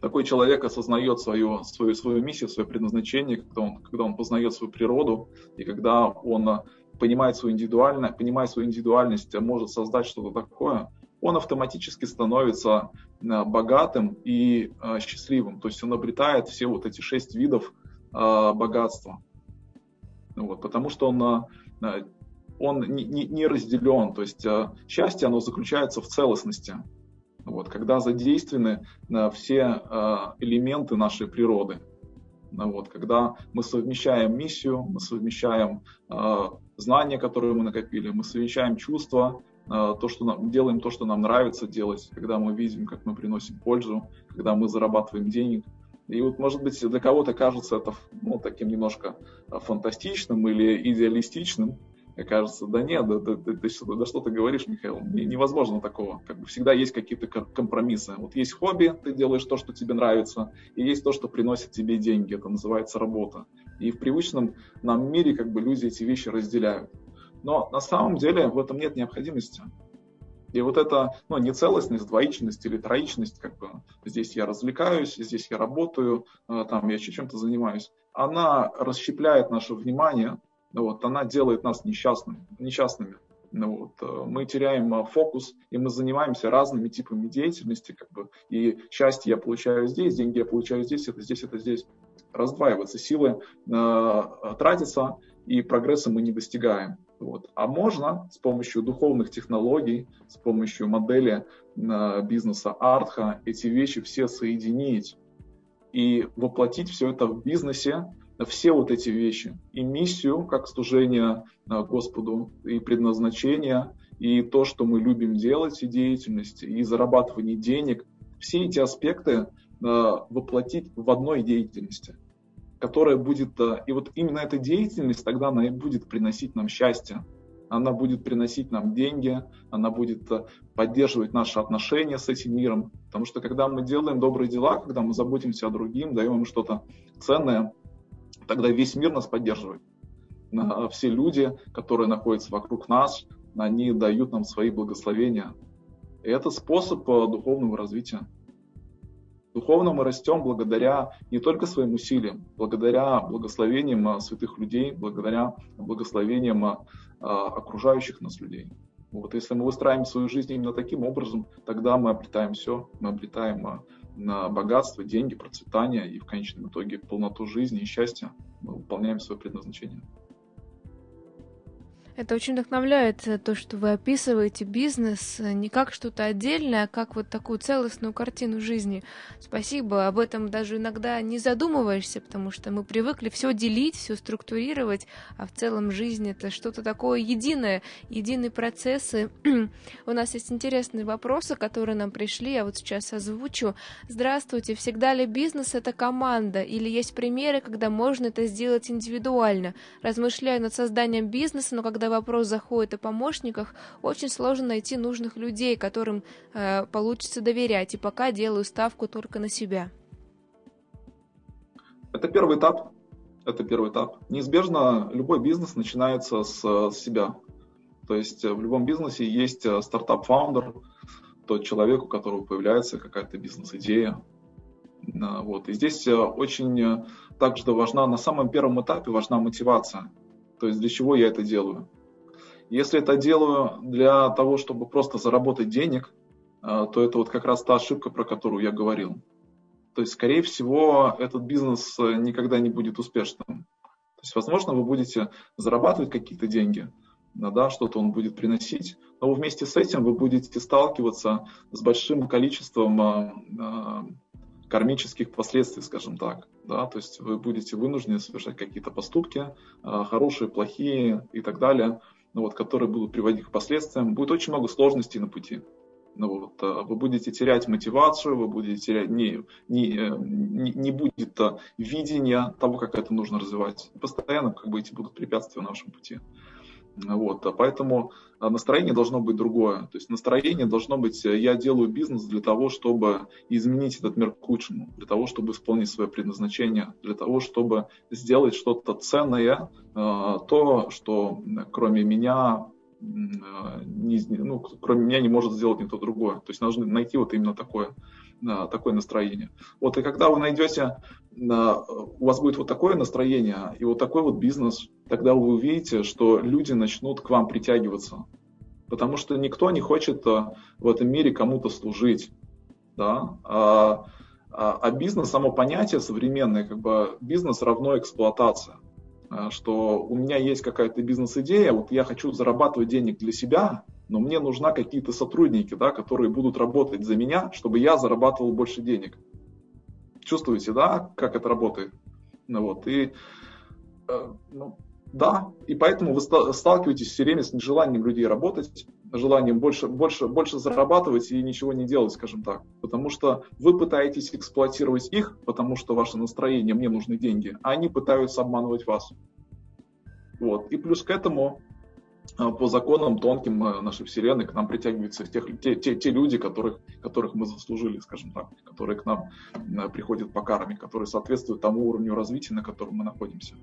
такой человек осознает свою, свою, свою миссию, свое предназначение, когда он, когда он познает свою природу, и когда он понимает свою, индивидуальность, понимает свою индивидуальность, может создать что-то такое, он автоматически становится э, богатым и э, счастливым. То есть он обретает все вот эти шесть видов э, богатства. Вот, потому что он, он не, не, не разделен. То есть э, счастье, оно заключается в целостности. Вот, когда задействованы э, все э, элементы нашей природы. Вот, когда мы совмещаем миссию, мы совмещаем знания, которые мы накопили, мы совмещаем чувства, то, что нам, делаем то, что нам нравится делать, когда мы видим, как мы приносим пользу, когда мы зарабатываем денег, и вот, может быть, для кого-то кажется это ну, таким немножко фантастичным или идеалистичным. Мне кажется, да нет, да, да, да, да, да что ты говоришь, Михаил, невозможно такого. Как бы всегда есть какие-то компромиссы. Вот есть хобби, ты делаешь то, что тебе нравится, и есть то, что приносит тебе деньги, это называется работа. И в привычном нам мире как бы люди эти вещи разделяют. Но на самом деле в этом нет необходимости. И вот эта ну, нецелостность, двоичность или троичность, как бы здесь я развлекаюсь, здесь я работаю, э, там я чем-то занимаюсь, она расщепляет наше внимание, вот, она делает нас несчастными. несчастными. Ну, вот, э, мы теряем э, фокус, и мы занимаемся разными типами деятельности, как бы, и счастье я получаю здесь, деньги я получаю здесь, это здесь, это здесь. Раздваивается, силы э, тратятся, и прогресса мы не достигаем. Вот. А можно с помощью духовных технологий, с помощью модели э, бизнеса Артха эти вещи все соединить и воплотить все это в бизнесе, все вот эти вещи. И миссию, как служение э, Господу, и предназначение, и то, что мы любим делать, и деятельность, и зарабатывание денег. Все эти аспекты э, воплотить в одной деятельности которая будет, э, и вот именно эта деятельность тогда она и будет приносить нам счастье, она будет приносить нам деньги, она будет поддерживать наши отношения с этим миром, потому что когда мы делаем добрые дела, когда мы заботимся о другим, даем им что-то ценное, тогда весь мир нас поддерживает. Все люди, которые находятся вокруг нас, они дают нам свои благословения. И это способ э, духовного развития. Духовно мы растем благодаря не только своим усилиям, благодаря благословениям а, святых людей, благодаря благословениям а, окружающих нас людей. Вот, если мы выстраиваем свою жизнь именно таким образом, тогда мы обретаем все, мы обретаем на богатство, деньги, процветание и в конечном итоге полноту жизни и счастья. Мы выполняем свое предназначение. Это очень вдохновляет э, то, что вы описываете бизнес э, не как что-то отдельное, а как вот такую целостную картину жизни. Спасибо. Об этом даже иногда не задумываешься, потому что мы привыкли все делить, все структурировать, а в целом жизнь это что-то такое единое, единые процессы. У нас есть интересные вопросы, которые нам пришли, я вот сейчас озвучу. Здравствуйте, всегда ли бизнес это команда или есть примеры, когда можно это сделать индивидуально? Размышляю над созданием бизнеса, но когда когда вопрос заходит о помощниках, очень сложно найти нужных людей, которым э, получится доверять, и пока делаю ставку только на себя. Это первый этап. Это первый этап. Неизбежно любой бизнес начинается с, с себя. То есть в любом бизнесе есть э, startup founder, тот человек, у которого появляется какая-то бизнес-идея. Э, вот. И здесь э, очень также важна, на самом первом этапе важна мотивация. То есть для чего я это делаю? Если это делаю для того, чтобы просто заработать денег, э, то это вот как раз та ошибка, про которую я говорил. То есть, скорее всего, этот бизнес э, никогда не будет успешным. То есть, возможно, вы будете зарабатывать какие-то деньги, да, что-то он будет приносить, но вместе с этим вы будете сталкиваться с большим количеством э, кармических последствий, скажем так. Да? То есть вы будете вынуждены совершать какие-то поступки, а, хорошие, плохие и так далее, ну, вот, которые будут приводить к последствиям. Будет очень много сложностей на пути. Ну, вот, а, вы будете терять мотивацию, вы будете терять, не, не, э, не, не будет а, видения того, как это нужно развивать. Постоянно как бы эти будут препятствия на вашем пути. Вот, а поэтому а, настроение должно быть другое. То есть настроение должно быть, э, я делаю бизнес для того, чтобы изменить этот мир к лучшему, для того, чтобы исполнить свое предназначение, для того, чтобы сделать что-то ценное, а, то, что кроме меня не, ну, кроме меня не может сделать никто другой. То есть нужно найти вот именно такое такое настроение. Вот и когда вы найдете, у вас будет вот такое настроение и вот такой вот бизнес, тогда вы увидите, что люди начнут к вам притягиваться. Потому что никто не хочет а, в этом мире кому-то служить. Да? А, а, а бизнес, само понятие современное, как бы бизнес равно эксплуатация. Что у меня есть какая-то бизнес-идея, вот я хочу зарабатывать денег для себя, но мне нужна какие-то сотрудники, да, которые будут работать за меня, чтобы я зарабатывал больше денег. Чувствуете, да, как это работает? Ну, вот, и, э, ну, да, и поэтому вы сталкиваетесь все время с нежеланием людей работать, желанием больше, больше, больше зарабатывать и ничего не делать, скажем так. Потому что вы пытаетесь эксплуатировать их, потому что ваше настроение, мне нужны деньги, а они пытаются обманывать вас. Вот. И плюс к этому по законам тонким э, нашей Вселенной к нам притягиваются тех, те, те, те люди, которых, которых мы заслужили, скажем так, которые к нам э, приходят по карме, которые соответствуют тому уровню развития, на котором мы находимся.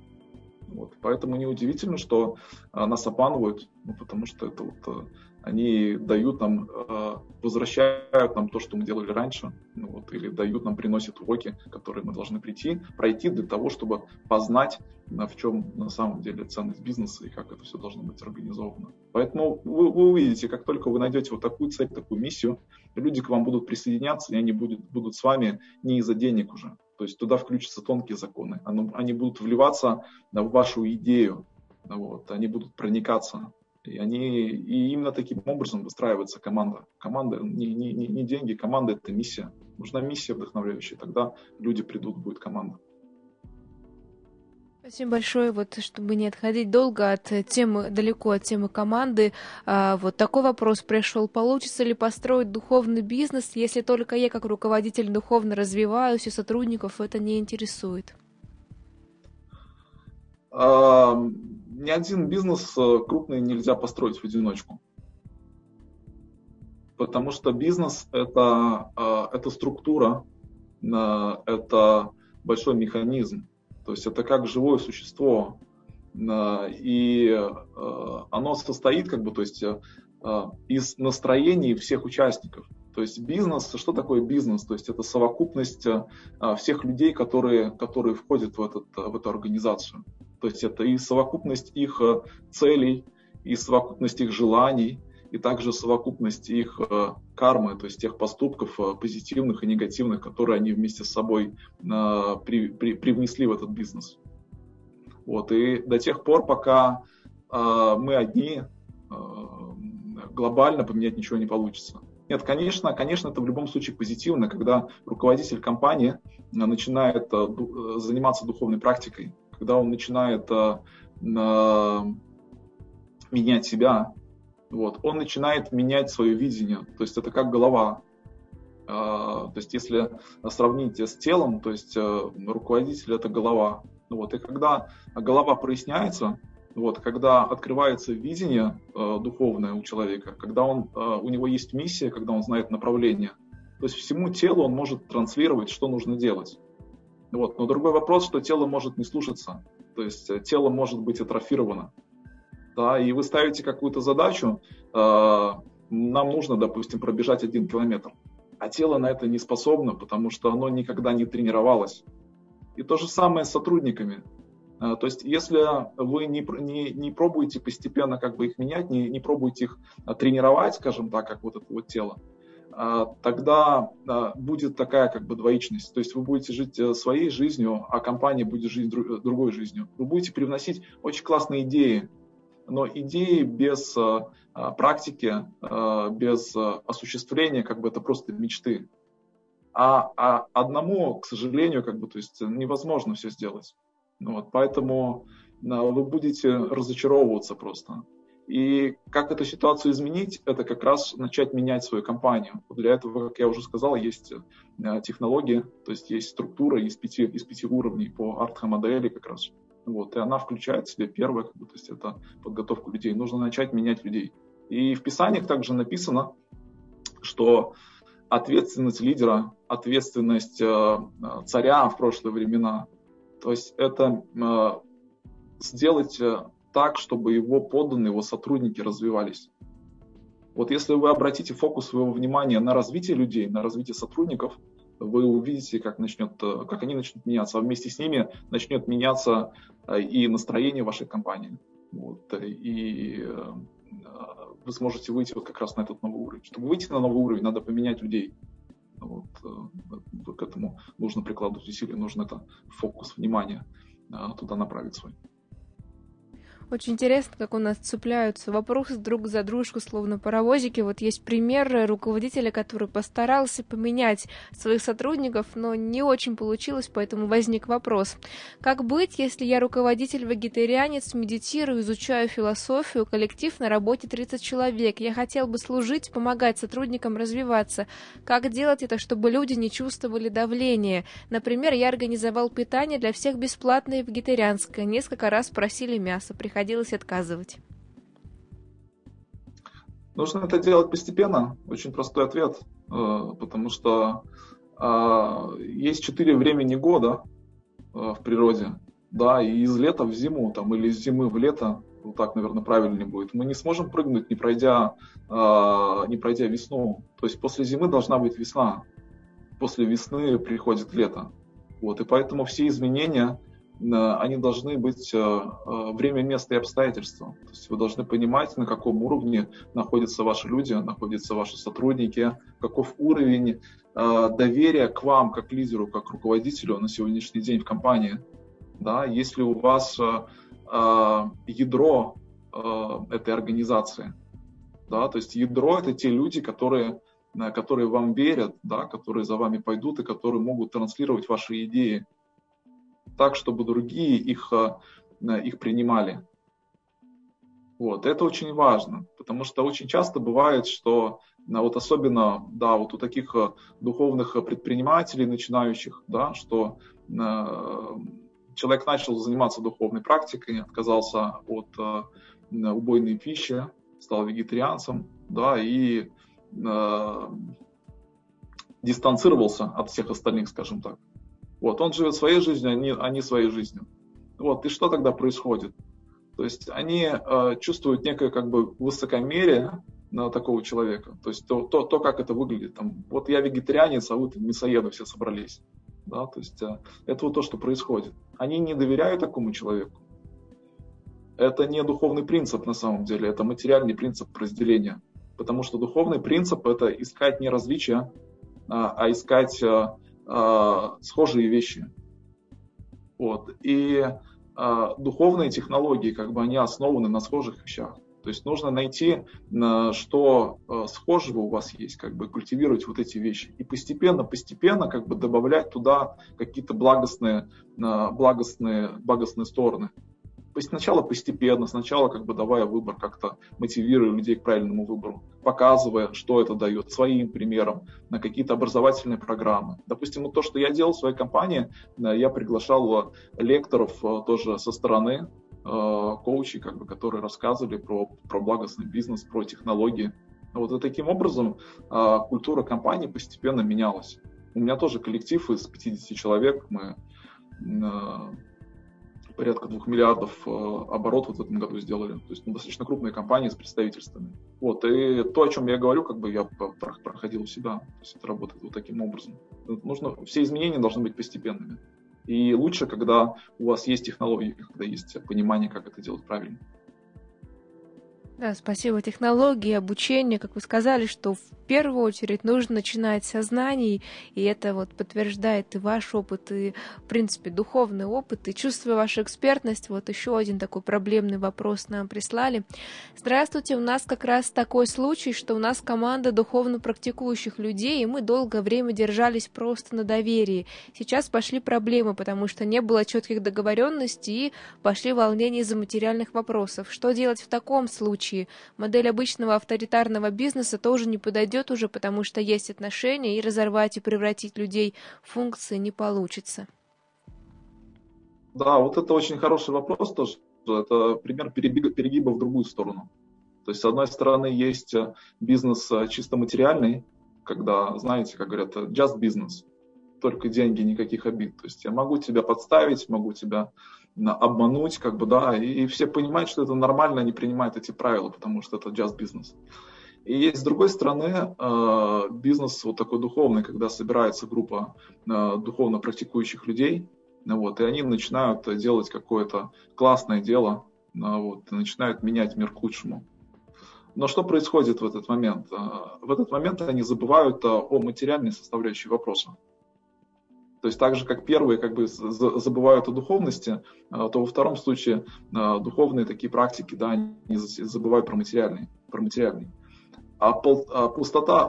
Вот. Поэтому неудивительно, что а, нас обманывают, ну, потому что это вот они дают нам, э, возвращают нам то, что мы делали раньше, ну вот, или дают нам, приносят уроки, которые мы должны прийти, пройти для того, чтобы познать, в чем на самом деле ценность бизнеса и как это все должно быть организовано. Поэтому вы, вы увидите, как только вы найдете вот такую цель, такую миссию, люди к вам будут присоединяться, и они будут, будут с вами не из-за денег уже. То есть туда включатся тонкие законы, они будут вливаться в вашу идею, вот, они будут проникаться и, они, и именно таким образом выстраивается команда. Команда не, не, не деньги, команда это миссия. Нужна миссия вдохновляющая, тогда люди придут, будет команда. Спасибо большое, вот чтобы не отходить долго от темы, далеко от темы команды. А, вот такой вопрос пришел. Получится ли построить духовный бизнес, если только я как руководитель духовно развиваюсь, и сотрудников это не интересует? Ни один бизнес э, крупный нельзя построить в одиночку. Потому что бизнес это, э, это структура, э, это большой механизм. То есть это как живое существо. И оно состоит как бы, то есть, из настроений всех участников. То есть бизнес, что такое бизнес? То есть это совокупность всех людей, которые, которые входят в, этот, в эту организацию. То есть это и совокупность их целей, и совокупность их желаний, и также совокупность их э, кармы, то есть тех поступков э, позитивных и негативных, которые они вместе с собой э, при, при, привнесли в этот бизнес. Вот, и до тех пор, пока мы одни, глобально поменять ничего не получится. Нет, конечно, конечно, это в любом случае позитивно, когда руководитель компании начинает заниматься духовной практикой, когда он начинает менять себя, вот, он начинает менять свое видение. То есть это как голова. А, то есть если сравнить с телом, то есть э, руководитель это голова. Вот, и когда голова проясняется, вот, когда открывается видение э, духовное у человека, когда он, э, у него есть миссия, когда он знает направление, то есть всему телу он может транслировать, что нужно делать. Вот. Но другой вопрос, что тело может не слушаться, то есть э, тело может быть атрофировано да, и вы ставите какую-то задачу, э, нам нужно, допустим, пробежать один километр, а тело на это не способно, потому что оно никогда не тренировалось. И то же самое с сотрудниками. Э, то есть, если вы не, не, не пробуете постепенно как бы их менять, не, не пробуете их э, тренировать, скажем так, как вот это вот тело, тогда будет такая как бы двоичность. То есть вы будете жить своей жизнью, а компания будет жить другой жизнью. Вы будете привносить очень классные идеи но идеи без э, э, практики, э, без осуществления, как бы это просто мечты. А, а одному, к сожалению, как бы, то есть невозможно все сделать. Ну вот, поэтому вы будете разочаровываться просто. И как эту ситуацию изменить, это как раз начать менять свою компанию. Для этого, как я уже сказал, есть технологии, то есть есть структура из пяти, из пяти уровней по артха-модели как раз. Вот, и она включает в себе первое, как бы, то есть это подготовку людей. Нужно начать менять людей. И в Писаниях также написано, что ответственность лидера, ответственность э, царя в прошлые времена, то есть это э, сделать э, так, чтобы его подданные, его сотрудники развивались. Вот если вы обратите фокус своего внимания на развитие людей, на развитие сотрудников, вы увидите, как, начнет, как они начнут меняться, а вместе с ними начнет меняться э, и настроение вашей компании. Вот, и э, вы сможете выйти вот как раз на этот новый уровень. Чтобы выйти на новый уровень, надо поменять людей. Вот, э, к этому нужно прикладывать усилия, нужно это фокус внимания туда направить свой. Очень интересно, как у нас цепляются вопросы друг за дружку, словно паровозики. Вот есть пример руководителя, который постарался поменять своих сотрудников, но не очень получилось, поэтому возник вопрос. Как быть, если я руководитель-вегетарианец, медитирую, изучаю философию, коллектив на работе 30 человек, я хотел бы служить, помогать сотрудникам развиваться. Как делать это, чтобы люди не чувствовали давления? Например, я организовал питание для всех бесплатное вегетарианское, несколько раз просили мясо, приходилось отказывать? Нужно это делать постепенно. Очень простой ответ. Э, потому что а, есть четыре времени года э, в природе. Да, и из лета в зиму, там, или из зимы в лето, вот так, наверное, правильнее будет. Мы не сможем прыгнуть, не пройдя, а, не пройдя весну. То есть после зимы должна быть весна. После весны приходит лето. Вот, и поэтому все изменения они должны быть э, э, время, место и обстоятельства. То есть вы должны понимать, на каком уровне находятся ваши люди, находятся ваши сотрудники, каков уровень э, доверия к вам, как лидеру, как руководителю на сегодняшний день в компании. Да, если у вас ядро этой организации, да, то есть ядро это те люди, которые, которые вам верят, да, которые за вами пойдут и которые могут транслировать ваши идеи так, чтобы другие их, э, их принимали. Вот, это очень важно, потому что очень часто бывает, что э, вот особенно, да, вот у таких э, духовных предпринимателей, начинающих, да, что э, человек начал заниматься духовной практикой, отказался от э, убойной пищи, стал вегетарианцем, да, и э, дистанцировался от всех остальных, скажем так. Вот, он живет своей жизнью, они, они своей жизнью. Вот, и что тогда происходит? То есть они э, чувствуют некое как бы высокомерие, на такого человека. То есть то, то, то как это выглядит. Там, вот я вегетарианец, а вы мясоеды все собрались. Да, то есть э, это вот то, что происходит. Они не доверяют такому человеку. Это не духовный принцип на самом деле, это материальный принцип разделения. Потому что духовный принцип это искать не различия, а, а искать а, а, схожие вещи. Вот. И а, духовные технологии, как бы они основаны на схожих вещах. То есть нужно найти, что схожего у вас есть, как бы культивировать вот эти вещи. И постепенно, постепенно как бы добавлять туда какие-то благостные, благостные, благостные стороны сначала постепенно, сначала как бы давая выбор, как-то мотивируя людей к правильному выбору, показывая, что это дает, своим примером, на какие-то образовательные программы. Допустим, вот то, что я делал в своей компании, э, я приглашал э, лекторов э, тоже со стороны, коучей, как бы, которые рассказывали про, про благостный бизнес, про технологии. Вот и таким образом культура компании постепенно менялась. У меня тоже коллектив из 50 человек, мы порядка 2 миллиардов э, оборотов в этом году сделали. То есть ну, достаточно крупные компании с представительствами. Вот. И то, о чем я говорю, как бы я проходил у себя. То есть это работает вот таким образом. Нужно, все изменения должны быть постепенными. И лучше, когда у вас есть технологии, когда есть понимание, как это делать правильно. Да, спасибо. Технологии, обучение, как вы сказали, что в первую очередь нужно начинать со знаний, и это вот подтверждает и ваш опыт, и, в принципе, духовный опыт, и чувствуя вашу экспертность, вот еще один такой проблемный вопрос нам прислали. Здравствуйте, у нас как раз такой случай, что у нас команда духовно практикующих людей, и мы долгое время держались просто на доверии. Сейчас пошли проблемы, потому что не было четких договоренностей, и пошли волнения из-за материальных вопросов. Что делать в таком случае модель обычного авторитарного бизнеса тоже не подойдет уже, потому что есть отношения, и разорвать и превратить людей в функции не получится. Да, вот это очень хороший вопрос тоже. Это пример перегиба, в другую сторону. То есть, с одной стороны, есть э, бизнес э, чисто материальный, когда, знаете, как говорят, э, just business, только деньги, никаких обид. То есть я могу тебя подставить, могу тебя обмануть, как бы, да, и, и все понимают, что это нормально, они принимают эти правила, потому что это just бизнес. И есть с другой стороны э, бизнес вот такой духовный, когда собирается группа э, духовно практикующих людей, вот, и они начинают делать какое-то классное дело, э, вот, начинают менять мир к лучшему. Но что происходит в этот момент? В этот момент они забывают о материальной составляющей вопроса. То есть так же, как первые как бы забывают о духовности, то во втором случае духовные такие практики, да, они забывают про материальный. Про материальный. А, пол, а пустота,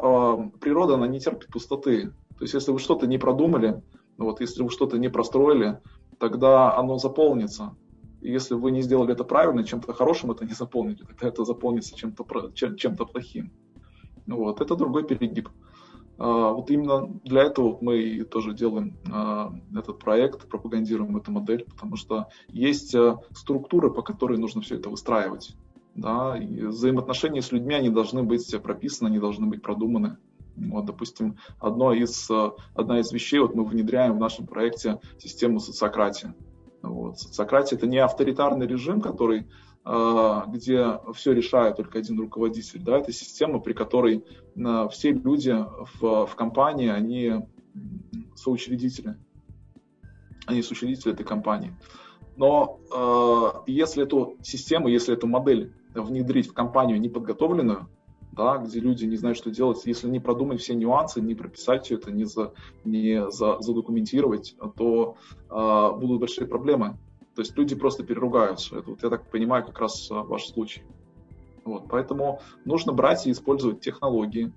природа, она не терпит пустоты. То есть если вы что-то не продумали, вот, если вы что-то не простроили, тогда оно заполнится. И если вы не сделали это правильно, чем-то хорошим это не заполнили, тогда это заполнится чем-то чем, чем-то плохим. Вот, это другой перегиб. А, вот именно для этого мы тоже делаем а, этот проект, пропагандируем эту модель, потому что есть а, структуры, по которой нужно все это выстраивать. Да, и взаимоотношения с людьми, они должны быть прописаны, они должны быть продуманы. Вот, допустим, одно из, одна из вещей, вот мы внедряем в нашем проекте систему социократии. Вот. Социократия – это не авторитарный режим, который а, где все решает только один руководитель. Да, это система, при которой а, все люди в, в компании, они соучредители. Они соучредители этой компании. Но э, если эту систему, если эту модель внедрить в компанию неподготовленную, да, где люди не знают, что делать, если не продумать все нюансы, не прописать все это, не, за, не за, задокументировать, то э, будут большие проблемы. То есть люди просто переругаются. Это вот я так понимаю как раз а, ваш случай. Вот, поэтому нужно брать и использовать технологии,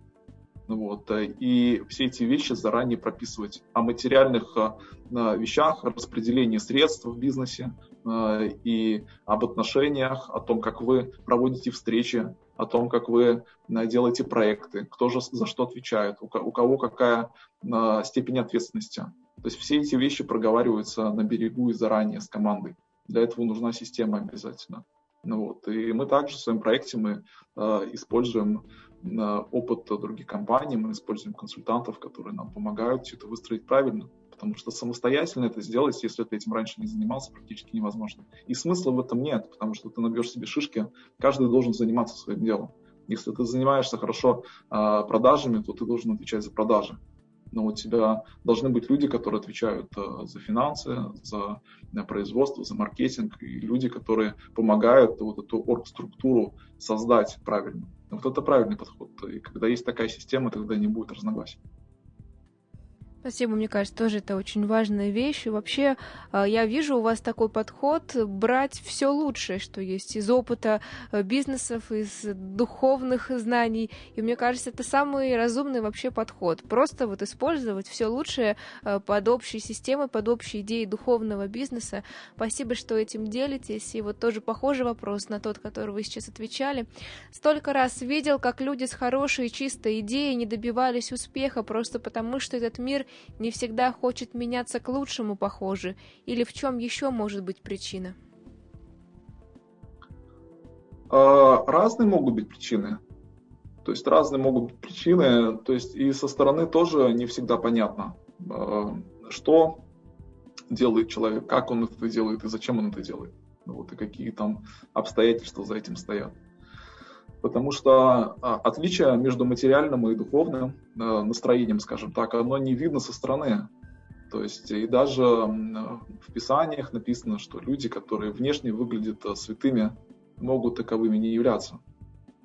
вот, э, и все эти вещи заранее прописывать. О материальных а, вещах, распределении средств в бизнесе и об отношениях, о том, как вы проводите встречи, о том, как вы делаете проекты, кто же за что отвечает, у кого какая степень ответственности. То есть все эти вещи проговариваются на берегу и заранее с командой. Для этого нужна система обязательно. Ну вот. И мы также в своем проекте мы, э, используем э, опыт других компаний, мы используем консультантов, которые нам помогают все это выстроить правильно. Потому что самостоятельно это сделать, если ты этим раньше не занимался, практически невозможно. И смысла в этом нет, потому что ты набьешь себе шишки, каждый должен заниматься своим делом. Если ты занимаешься хорошо э, продажами, то ты должен отвечать за продажи. Но у тебя должны быть люди, которые отвечают э, за финансы, за э, производство, за маркетинг, и люди, которые помогают вот эту орг-структуру создать правильно. Вот это правильный подход. И когда есть такая система, тогда не будет разногласий. Спасибо, мне кажется, тоже это очень важная вещь. И вообще, а, я вижу у вас такой подход брать все лучшее, что есть из опыта э, бизнесов, из духовных знаний. И мне кажется, это самый разумный вообще подход. Просто вот использовать все лучшее э, под общей системой, под общей идеей духовного бизнеса. Спасибо, что этим делитесь. И вот тоже похожий вопрос на тот, который вы сейчас отвечали. Столько раз видел, как люди с хорошей чистой идеей не добивались успеха просто потому, что этот мир не всегда хочет меняться к лучшему, похоже, или в чем еще может быть причина? А, разные могут быть причины. То есть разные могут быть причины, то есть и со стороны тоже не всегда понятно, а, что делает человек, как он это делает и зачем он это делает. Вот, и какие там обстоятельства за этим стоят. Потому что а, отличие между материальным и духовным а, настроением, скажем так, оно не видно со стороны. То есть и даже в Писаниях написано, что люди, которые внешне выглядят а, святыми, могут таковыми не являться.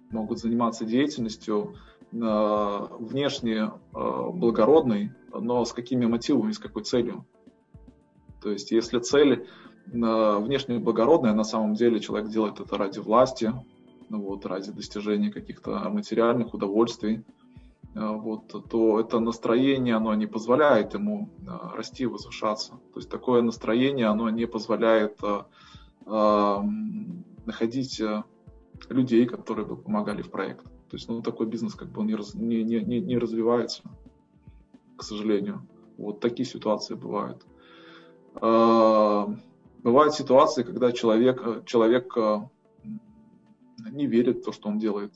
Могут заниматься деятельностью внешне благородной, но с какими мотивами, с какой целью. То есть если цель внешне благородная, на самом деле человек делает это ради власти, ну вот, ради достижения каких-то материальных удовольствий, э, вот, то это настроение, оно не позволяет ему э, расти, возвышаться. То есть такое настроение, оно не позволяет э, находить людей, которые бы помогали в проект. То есть ну, такой бизнес как бы он не, раз, не, не, не развивается, к сожалению. Вот такие ситуации бывают. Бывают ситуации, когда человек, человек не верит в то, что он делает.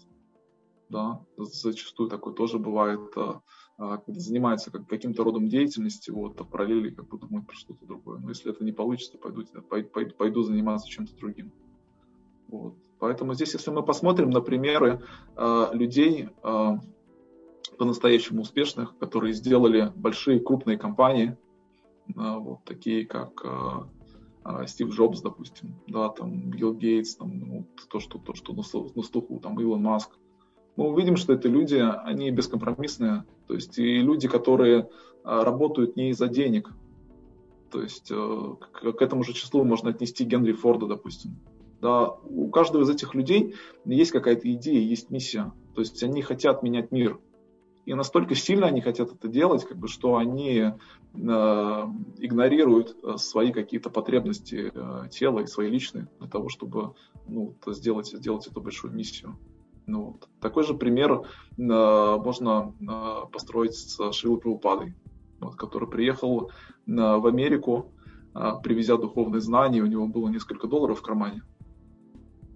Да, зачастую такое тоже бывает, а, а, когда занимается как, каким-то родом деятельности, вот, а параллели как бы думает про что-то другое. Но если это не получится, пойду, пойду, пойду заниматься чем-то другим. Вот. Поэтому здесь, если мы посмотрим на примеры э, людей э, по-настоящему успешных, которые сделали большие крупные компании, вот такие как Стив Джобс, допустим, да, там Билл Гейтс, там, ну, то, что, то, что на слуху, там Илон Маск. Мы увидим, что это люди, они бескомпромиссные, то есть и люди, которые а, работают не из-за денег. То есть э, к этому же числу можно отнести Генри Форда, допустим. Да, у каждого из этих людей есть какая-то идея, есть миссия. То есть они хотят менять мир. И настолько сильно они хотят это делать, как бы, что они э, игнорируют э, свои какие-то потребности э, тела и свои личные для того, чтобы ну, сделать, сделать эту большую миссию. Ну, вот. Такой же пример э, можно э, построить с Шилой Прабхупадой, вот, который приехал э, в Америку, э, привезя духовные знания, у него было несколько долларов в кармане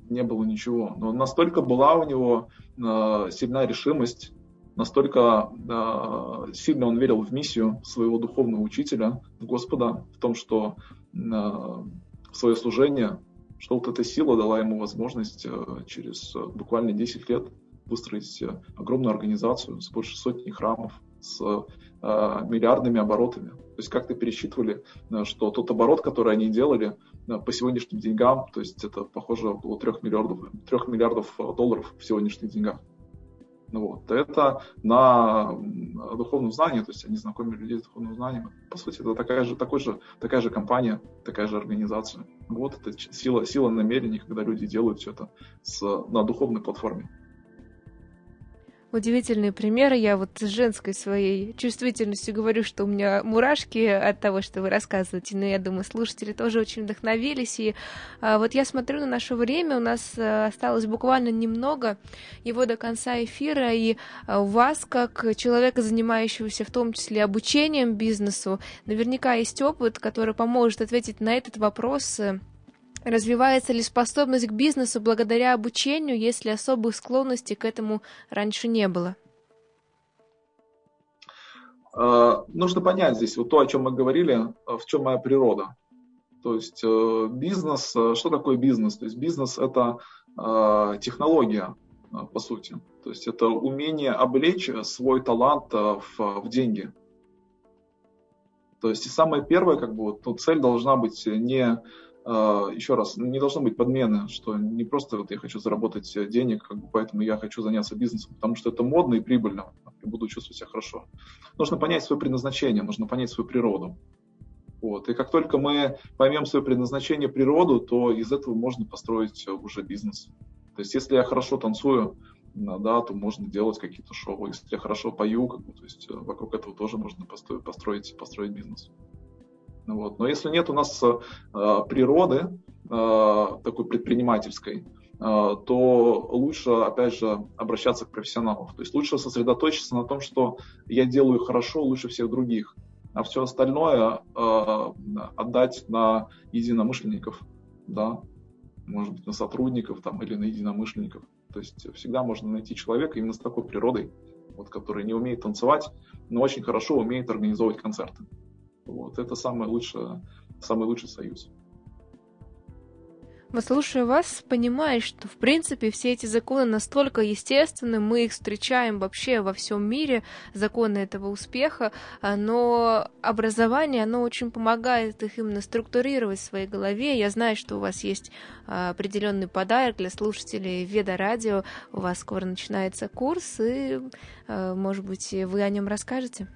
не было ничего. Но настолько была у него э, сильная решимость настолько э, сильно он верил в миссию своего духовного учителя, в Господа, в том, что э, в свое служение, что вот эта сила дала ему возможность э, через э, буквально 10 лет выстроить э, огромную организацию с больше сотни храмов, с э, миллиардными оборотами. То есть как-то пересчитывали, что тот оборот, который они делали по сегодняшним деньгам, то есть это похоже около 3 миллиардов, 3 миллиардов долларов в сегодняшних деньгах. Ну вот. Это на духовном знании, то есть они знакомили людей с духовным знанием. По сути, это такая же, такой же, такая же компания, такая же организация. Вот это сила, сила намерений, когда люди делают все это с, на духовной платформе удивительные примеры. Я вот с женской своей чувствительностью говорю, что у меня мурашки от того, что вы рассказываете, но я думаю, слушатели тоже очень вдохновились. И а, вот я смотрю на наше время, у нас а, осталось буквально немного его до конца эфира, и а, у вас, как человека, занимающегося в том числе обучением бизнесу, наверняка есть опыт, который поможет ответить на этот вопрос Развивается ли способность к бизнесу благодаря обучению, если особых склонностей к этому раньше не было? А, нужно понять здесь вот то, о чем мы говорили, в чем моя природа. То есть э, бизнес, э, что такое бизнес? То есть бизнес это э, технология, по сути. То есть это умение облечь свой талант в, в деньги. То есть и самое первое, как бы, вот, ну, цель должна быть не еще раз, не должно быть подмены, что не просто вот я хочу заработать денег, как бы, поэтому я хочу заняться бизнесом, потому что это модно и прибыльно, и буду чувствовать себя хорошо. Нужно понять свое предназначение, нужно понять свою природу. Вот. И как только мы поймем свое предназначение, природу, то из этого можно построить уже бизнес. То есть если я хорошо танцую, да, то можно делать какие-то шоу. Если я хорошо пою, как бы, то есть вокруг этого тоже можно построить, построить бизнес. Вот. Но если нет у нас э, природы э, такой предпринимательской, э, то лучше, опять же, обращаться к профессионалам. То есть лучше сосредоточиться на том, что я делаю хорошо лучше всех других, а все остальное отдать на единомышленников, да, может быть, на сотрудников там, или на единомышленников. То есть всегда можно найти человека именно с такой природой, вот, который не умеет танцевать, но очень хорошо умеет организовывать концерты. Вот, это самое лучшее, самый лучший союз. Слушая вас, понимаешь, что в принципе все эти законы настолько естественны, мы их встречаем вообще во всем мире, законы этого успеха, а, но образование, оно очень помогает их именно структурировать в своей голове. Я знаю, что у вас есть а, определенный подарок для слушателей Веда Радио, у вас скоро начинается курс, и, а, может быть, вы о нем расскажете?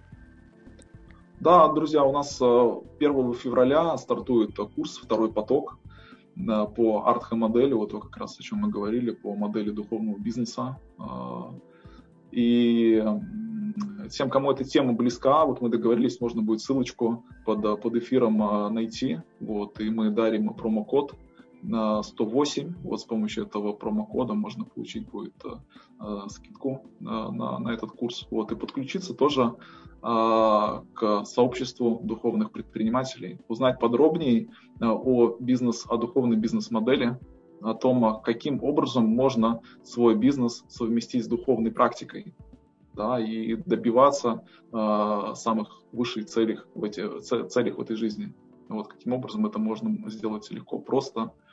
Да, друзья, у нас 1 э, февраля стартует курс «Второй поток» по артхе-модели, вот то как раз о чем мы говорили, по модели духовного бизнеса. Э, и тем, кому эта тема близка, вот мы договорились, можно будет ссылочку под, под эфиром э, найти, вот, и мы дарим промокод на 108. Вот с помощью этого промокода можно получить будет э, скидку на, на, на этот курс. Вот, и подключиться тоже а, к сообществу духовных предпринимателей, узнать подробнее а, о бизнес, о духовной бизнес-модели, о том, каким образом можно свой бизнес совместить с духовной практикой, да, и добиваться э, самых высших целей в, эти, целях в этой жизни. Вот каким образом это можно сделать легко, просто, э,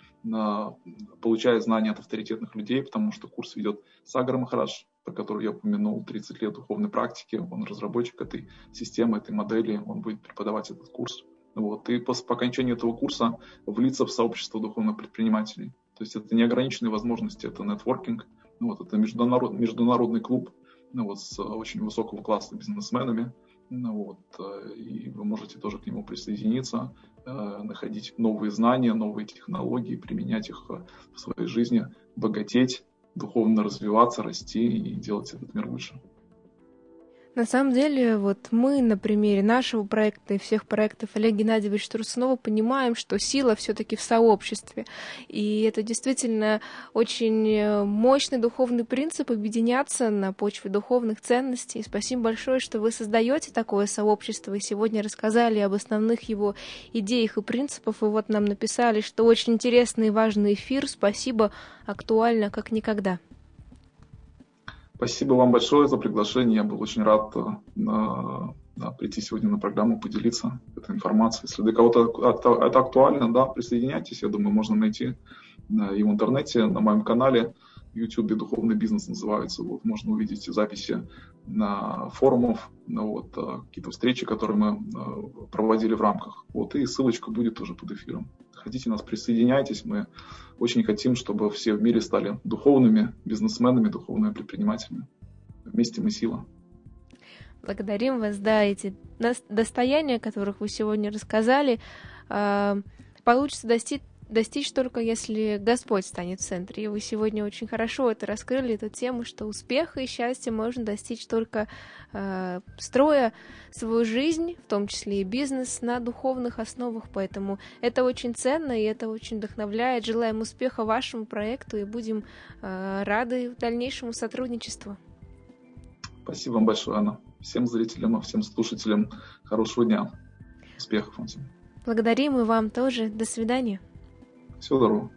получая знания от авторитетных людей, потому что курс ведет Сагар Махарадж, про которую я упомянул, 30 лет духовной практики, он разработчик этой системы, этой модели, он будет преподавать этот курс. Вот. И по, по окончании этого курса влиться в сообщество духовных предпринимателей. То есть это неограниченные возможности, это нетворкинг, вот, это международ, международный клуб ну, вот, с очень высокого класса бизнесменами. Ну, вот, э, и вы можете тоже к нему присоединиться, находить новые знания, новые технологии, применять их в своей жизни, богатеть, духовно развиваться, расти и делать этот мир лучше. На самом деле, вот мы на примере нашего проекта и всех проектов Олега Геннадьевича Трусунова понимаем, что сила все-таки в сообществе. И это действительно очень э, мощный духовный принцип объединяться на почве духовных ценностей. Спасибо большое, что вы создаете такое сообщество и сегодня рассказали об основных его идеях и принципах. И вот нам написали, что очень интересный и важный эфир. Спасибо, актуально как никогда. Спасибо вам большое за приглашение. Я был очень рад э, да, прийти сегодня на программу, поделиться этой информацией. Если для кого-то это актуально, да, присоединяйтесь. Я думаю, можно найти и в интернете, на моем канале. YouTube «Духовный бизнес» называется. Вот, можно увидеть записи на форумов, ну, вот, э, какие-то встречи, которые мы э, проводили в рамках. Вот, и ссылочка будет тоже под эфиром. Хотите нас присоединяйтесь, мы очень хотим, чтобы все в мире стали духовными бизнесменами, духовными предпринимателями. Вместе мы сила. Благодарим вас, да, эти достояния, о которых вы сегодня рассказали, э, получится достичь достичь только если Господь станет в центре. И вы сегодня очень хорошо это раскрыли, эту тему, что успеха и счастья можно достичь только э, строя свою жизнь, в том числе и бизнес, на духовных основах. Поэтому это очень ценно и это очень вдохновляет. Желаем успеха вашему проекту и будем э, рады дальнейшему сотрудничеству. Спасибо вам большое, Анна. Всем зрителям и всем слушателям хорошего дня. Успехов вам всем. Благодарим и вам тоже. До свидания. Всего доброго.